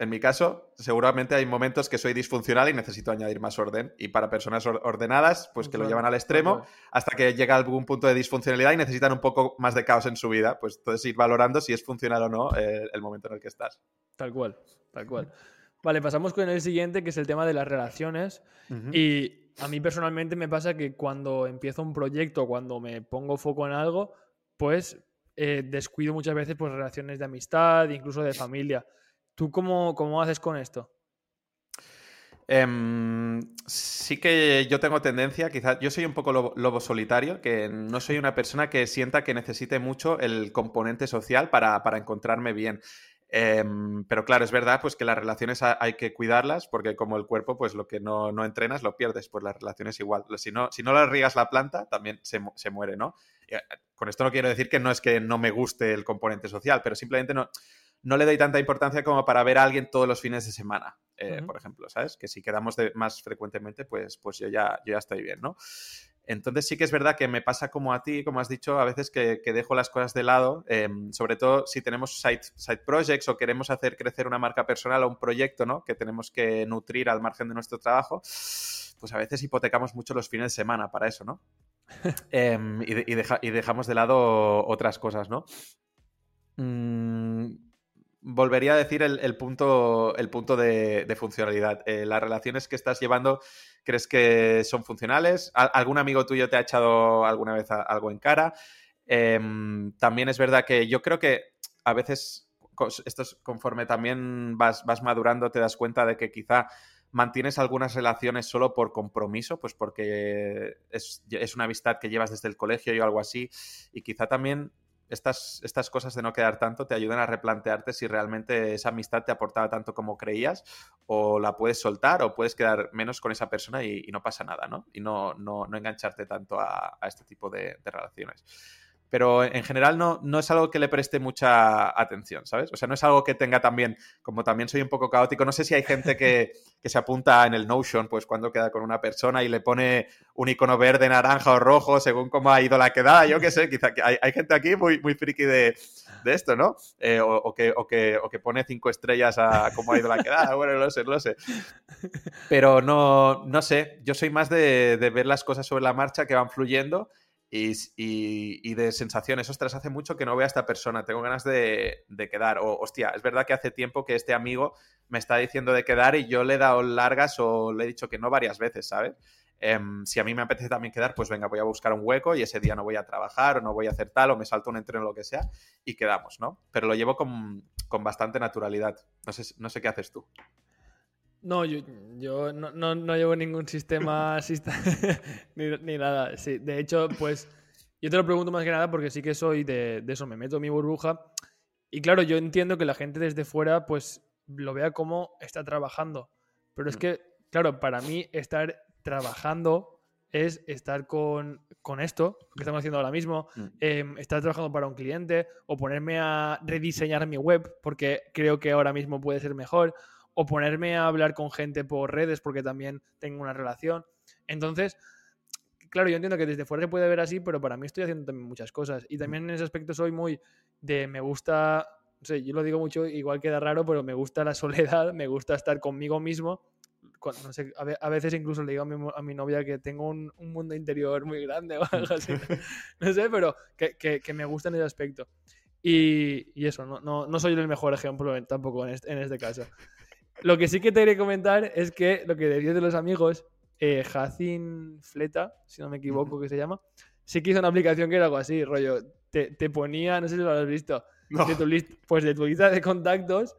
en mi caso, seguramente hay momentos que soy disfuncional y necesito añadir más orden. Y para personas ordenadas, pues que lo llevan al extremo hasta que llega a algún punto de disfuncionalidad y necesitan un poco más de caos en su vida. Pues entonces ir valorando si es funcional o no eh, el momento en el que estás. Tal cual, tal cual. Vale, pasamos con el siguiente, que es el tema de las relaciones. Y a mí personalmente me pasa que cuando empiezo un proyecto, cuando me pongo foco en algo, pues eh, descuido muchas veces pues, relaciones de amistad, incluso de familia. ¿Tú cómo, cómo haces con esto? Em, sí que yo tengo tendencia, quizás yo soy un poco lobo, solitario, que no soy una persona que sienta que necesite mucho el componente social para, para encontrarme bien. Em, pero claro, es verdad pues que las relaciones hay que cuidarlas porque como el cuerpo, pues lo que no, no entrenas lo pierdes, pues las relaciones igual. Si no, si no le riegas la planta, también se, se muere, ¿no? Eh, con esto no quiero decir que no es que no me guste el componente social, pero simplemente no, no le doy tanta importancia como para ver a alguien todos los fines de semana, eh, por ejemplo, ¿sabes? Que si quedamos más frecuentemente, pues, pues yo, ya, yo ya estoy bien, ¿no? Entonces sí que es verdad que me pasa como a ti, como has dicho, a veces que, dejo las cosas de lado, em, sobre todo si tenemos side, side, projects o queremos hacer crecer una marca personal o un proyecto, ¿no? Que tenemos que nutrir al margen de nuestro trabajo, pues a veces hipotecamos mucho los fines de semana para eso, ¿no? Em, y, dejamos de lado otras cosas, ¿no? Mm, volvería a decir el, punto, el punto de, funcionalidad. Eh, las relaciones que estás llevando ¿Crees que son funcionales? ¿Algún amigo tuyo te ha echado alguna vez algo en cara? Em, también es verdad que yo creo que a veces, esto conforme también vas, vas madurando, te das cuenta de que quizá mantienes algunas relaciones solo por compromiso, pues porque es, es, una amistad que llevas desde el colegio o algo así, y quizá también estas, estas cosas de no quedar tanto te ayudan a replantearte si realmente esa amistad te aportaba tanto como creías o la puedes soltar o puedes quedar menos con esa persona y, no pasa nada, ¿no? Y no, no, no engancharte tanto a, este tipo de relaciones pero en general no, no es algo que le preste mucha atención, ¿sabes? O sea, no es algo que tenga también, como también soy un poco caótico, no sé si hay gente que, se apunta en el Notion, pues cuando queda con una persona y le pone un icono verde, naranja o rojo, según cómo ha ido la quedada, yo qué sé, quizá hay, hay gente aquí muy, muy friki de, esto, ¿no? Eh, o, que, o, que, o, que, pone cinco estrellas a cómo ha ido la quedada, bueno, no sé, no sé. Pero no, no sé, yo soy más de, de ver las cosas sobre la marcha que van fluyendo y, de sensaciones. Ostras, hace mucho que no veo a esta persona, tengo ganas de, quedar. O, hostia, es verdad que hace tiempo que este amigo me está diciendo de quedar y yo le he dado largas o le he dicho que no varias veces, ¿sabes? Em, si a mí me apetece también quedar, pues venga, voy a buscar un hueco y ese día no voy a trabajar o no voy a hacer tal o me salto un entreno o lo que sea y quedamos, ¿no? Pero lo llevo con, bastante naturalidad. No sé, no sé qué haces tú. No, yo, yo no, no, llevo ningún sistema ni, ni, nada. Sí, de hecho, pues yo te lo pregunto más que nada porque sí que soy de, de eso, me meto en mi burbuja. Y claro, yo entiendo que la gente desde fuera pues lo vea como está trabajando. Pero es mm. que, claro, para mí estar trabajando es estar con, con esto que estamos haciendo ahora mismo, em, estar trabajando para un cliente o ponerme a rediseñar mi web porque creo que ahora mismo puede ser mejor o ponerme a hablar con gente por redes porque también tengo una relación. Entonces, claro, yo entiendo que desde fuera se puede ver así, pero para mí estoy haciendo también muchas cosas. Y también en ese aspecto soy muy de me gusta, no sé, yo lo digo mucho, igual queda raro, pero me gusta la soledad, me gusta estar conmigo mismo. no sé, a, veces incluso le digo a mi, novia que tengo un, mundo interior muy grande o algo así. no sé, pero que, que, me gusta en ese aspecto. Y, y eso, no, no, no, soy el mejor ejemplo tampoco en este, en este caso. Lo que sí que te quería comentar es que lo que decías de los amigos, eh, Fleta, si no me equivoco, que se llama, sí que hizo una aplicación que era algo así, rollo, te, ponía, no sé si lo has visto, de tu pues de tu lista de contactos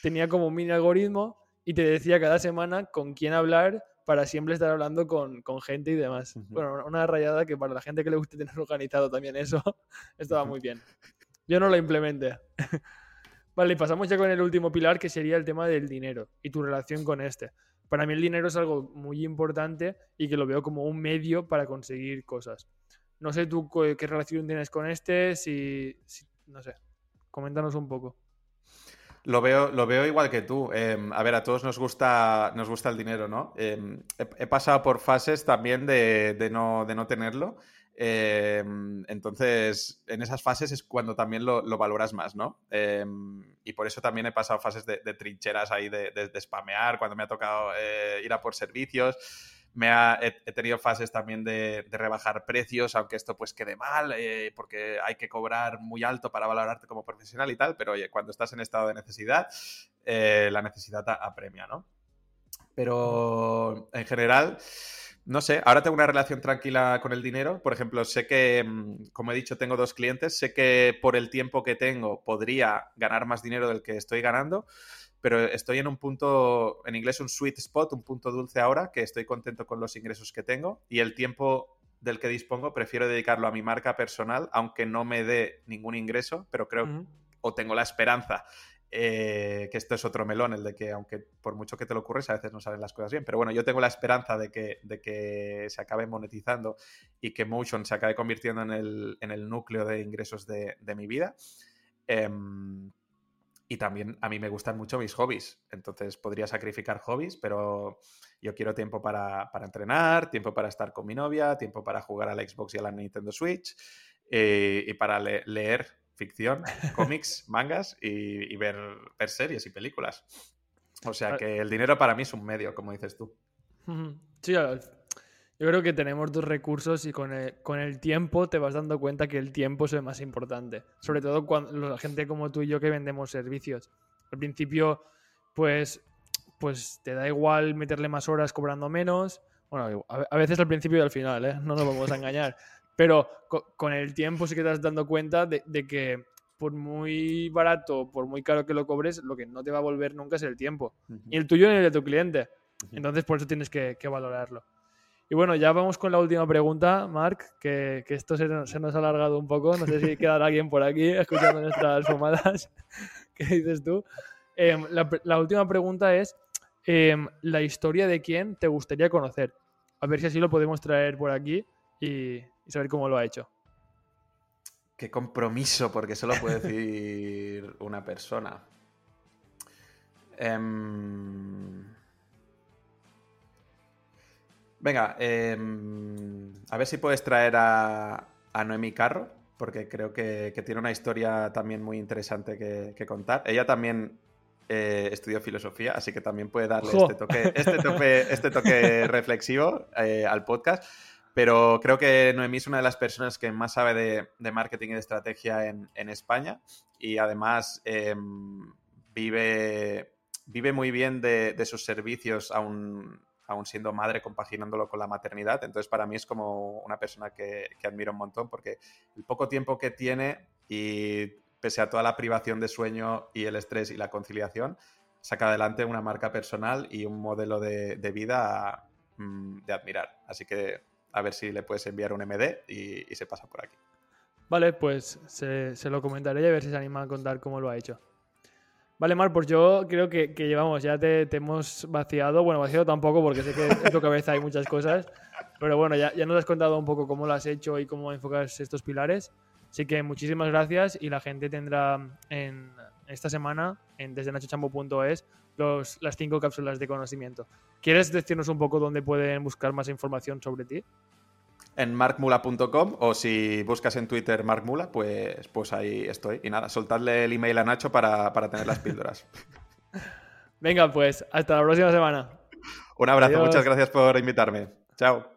tenía como un mini algoritmo y te decía cada semana con quién hablar para siempre estar hablando con, gente y demás. Bueno, una rayada que para la gente que le guste tener organizado también eso, estaba muy bien. Yo no lo implementé. Vale, pasamos ya con el último pilar, que sería el tema del dinero y tu relación con este. Para mí el dinero es algo muy importante y que lo veo como un medio para conseguir cosas. No sé tú qué relación tienes con este, si, no sé, coméntanos un poco. Lo veo, lo veo igual que tú. Em, a ver, a todos nos gusta, nos gusta el dinero, ¿no? Em, he, pasado por fases también de, no, de no tenerlo Em, entonces, en esas fases es cuando también lo, valoras más, ¿no? Em, y por eso también he pasado fases de, trincheras ahí de, de, spamear, cuando me ha tocado eh, ir a por servicios. Me ha, he, tenido fases también de, rebajar precios, aunque esto pues quede mal, eh, porque hay que cobrar muy alto para valorarte como profesional y tal, pero oye, cuando estás en estado de necesidad, eh, la necesidad apremia, ¿no? Pero en general, no sé, ahora tengo una relación tranquila con el dinero. Por ejemplo, sé que, mm, como he dicho, tengo dos clientes. Sé que por el tiempo que tengo podría ganar más dinero del que estoy ganando, pero estoy en un punto, en inglés un sweet spot, un punto dulce ahora, que estoy contento con los ingresos que tengo y el tiempo del que dispongo prefiero dedicarlo a mi marca personal, aunque no me dé ningún ingreso, pero creo o tengo la esperanza eh, que esto es otro melón, el de que aunque por mucho que te lo ocurres, a veces no salen las cosas bien. Pero bueno, yo tengo la esperanza de que, de que se acabe monetizando y que Motion se acabe convirtiendo en el, núcleo de ingresos de, mi vida. Em, y también a mí me gustan mucho mis hobbies. Entonces podría sacrificar hobbies, pero yo quiero tiempo para, entrenar, tiempo para estar con mi novia, tiempo para jugar a la Xbox y a la Nintendo Switch eh, y para leer ficción, cómics, mangas y, ver, ver, series y películas. O sea ah. que el dinero para mí es un medio, como dices tú. Sí, yo creo que tenemos dos recursos y con el, con el tiempo te vas dando cuenta que el tiempo es el más importante. Sobre todo cuando la gente como tú y yo que vendemos servicios. Al principio, pues, pues te da igual meterle más horas cobrando menos. Bueno, a veces al principio y al final, ¿eh? no nos vamos a engañar. Pero con el tiempo sí que te estás dando cuenta de, que por muy barato, por muy caro que lo cobres, lo que no te va a volver nunca es el tiempo. Y el tuyo ni el de tu cliente. Entonces por eso tienes que, valorarlo. Y bueno, ya vamos con la última pregunta, Mark, que, esto se, nos ha alargado un poco. No sé si quedará alguien por aquí escuchando nuestras fumadas. ¿Qué dices tú? Em, la, última pregunta es, em, ¿la historia de quién te gustaría conocer? A ver si así lo podemos traer por aquí y, y saber cómo lo ha hecho. Qué compromiso, porque solo puede decir una persona. Em, venga, em, a ver si puedes traer a, Noemi Carro, porque creo que, tiene una historia también muy interesante que, contar. Ella también eh, estudió filosofía, así que también puede darle este toque, este, este toque reflexivo eh, al podcast. Pero creo que Noemí es una de las personas que más sabe de, marketing y de estrategia en, España y además em, vive, vive muy bien de, sus servicios aún, aún, siendo madre, compaginándolo con la maternidad. Entonces para mí es como una persona que, que admiro un montón porque el poco tiempo que tiene y pese a toda la privación de sueño y el estrés y la conciliación, saca adelante una marca personal y un modelo de, vida mm, de admirar. Así que a ver si le puedes enviar un MD y, se pasa por aquí. Vale, pues se, lo comentaré y a ver si se anima a contar cómo lo ha hecho. Vale, Mar, pues yo creo que, llevamos, ya te, hemos vaciado. Bueno, vaciado tampoco porque sé que en tu cabeza hay muchas cosas. Pero bueno, ya, ya nos has contado un poco cómo lo has hecho y cómo enfocas estos pilares. Así que muchísimas gracias y la gente tendrá en esta semana en desde nachochambo.es las cinco cápsulas de conocimiento. ¿Quieres decirnos un poco dónde pueden buscar más información sobre ti? En markmula.com o si buscas en Twitter markmula, pues, pues ahí estoy. Y nada, soltadle el email a Nacho para, para tener las píldoras. Venga, pues hasta la próxima semana. Un abrazo, muchas gracias por invitarme. Chao.